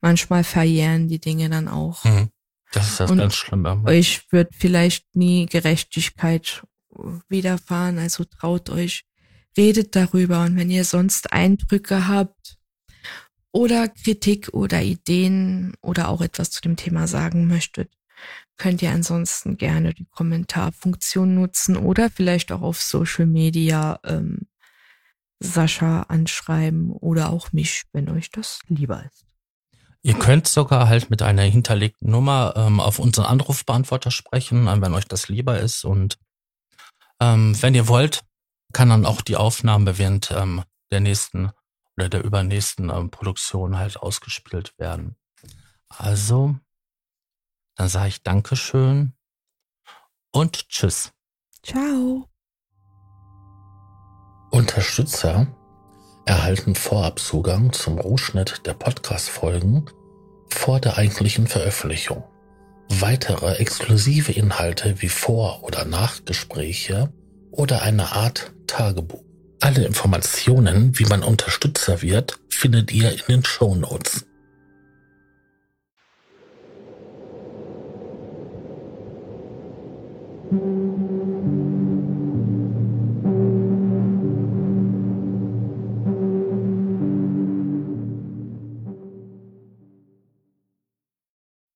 manchmal verjähren die Dinge dann auch. Mhm. Das ist das und ganz Schlimme. Euch wird vielleicht nie Gerechtigkeit widerfahren, also traut euch, redet darüber. Und wenn ihr sonst Eindrücke habt, oder Kritik oder Ideen oder auch etwas zu dem Thema sagen möchtet, könnt ihr ansonsten gerne die Kommentarfunktion nutzen oder vielleicht auch auf Social Media ähm, Sascha anschreiben oder auch mich, wenn euch das lieber ist. Ihr könnt sogar halt mit einer hinterlegten Nummer ähm, auf unseren Anrufbeantworter sprechen, wenn euch das lieber ist. Und Ähm, wenn ihr wollt, kann dann auch die Aufnahme während ähm, der nächsten oder der übernächsten ähm, Produktion halt ausgespielt werden. Also, dann sage ich Dankeschön und Tschüss. Ciao. Unterstützer erhalten Vorabzugang zum Rohschnitt der Podcast-Folgen vor der eigentlichen Veröffentlichung. Weitere exklusive Inhalte wie Vor- oder Nachgespräche oder eine Art Tagebuch. Alle Informationen, wie man Unterstützer wird, findet ihr in den Show Notes.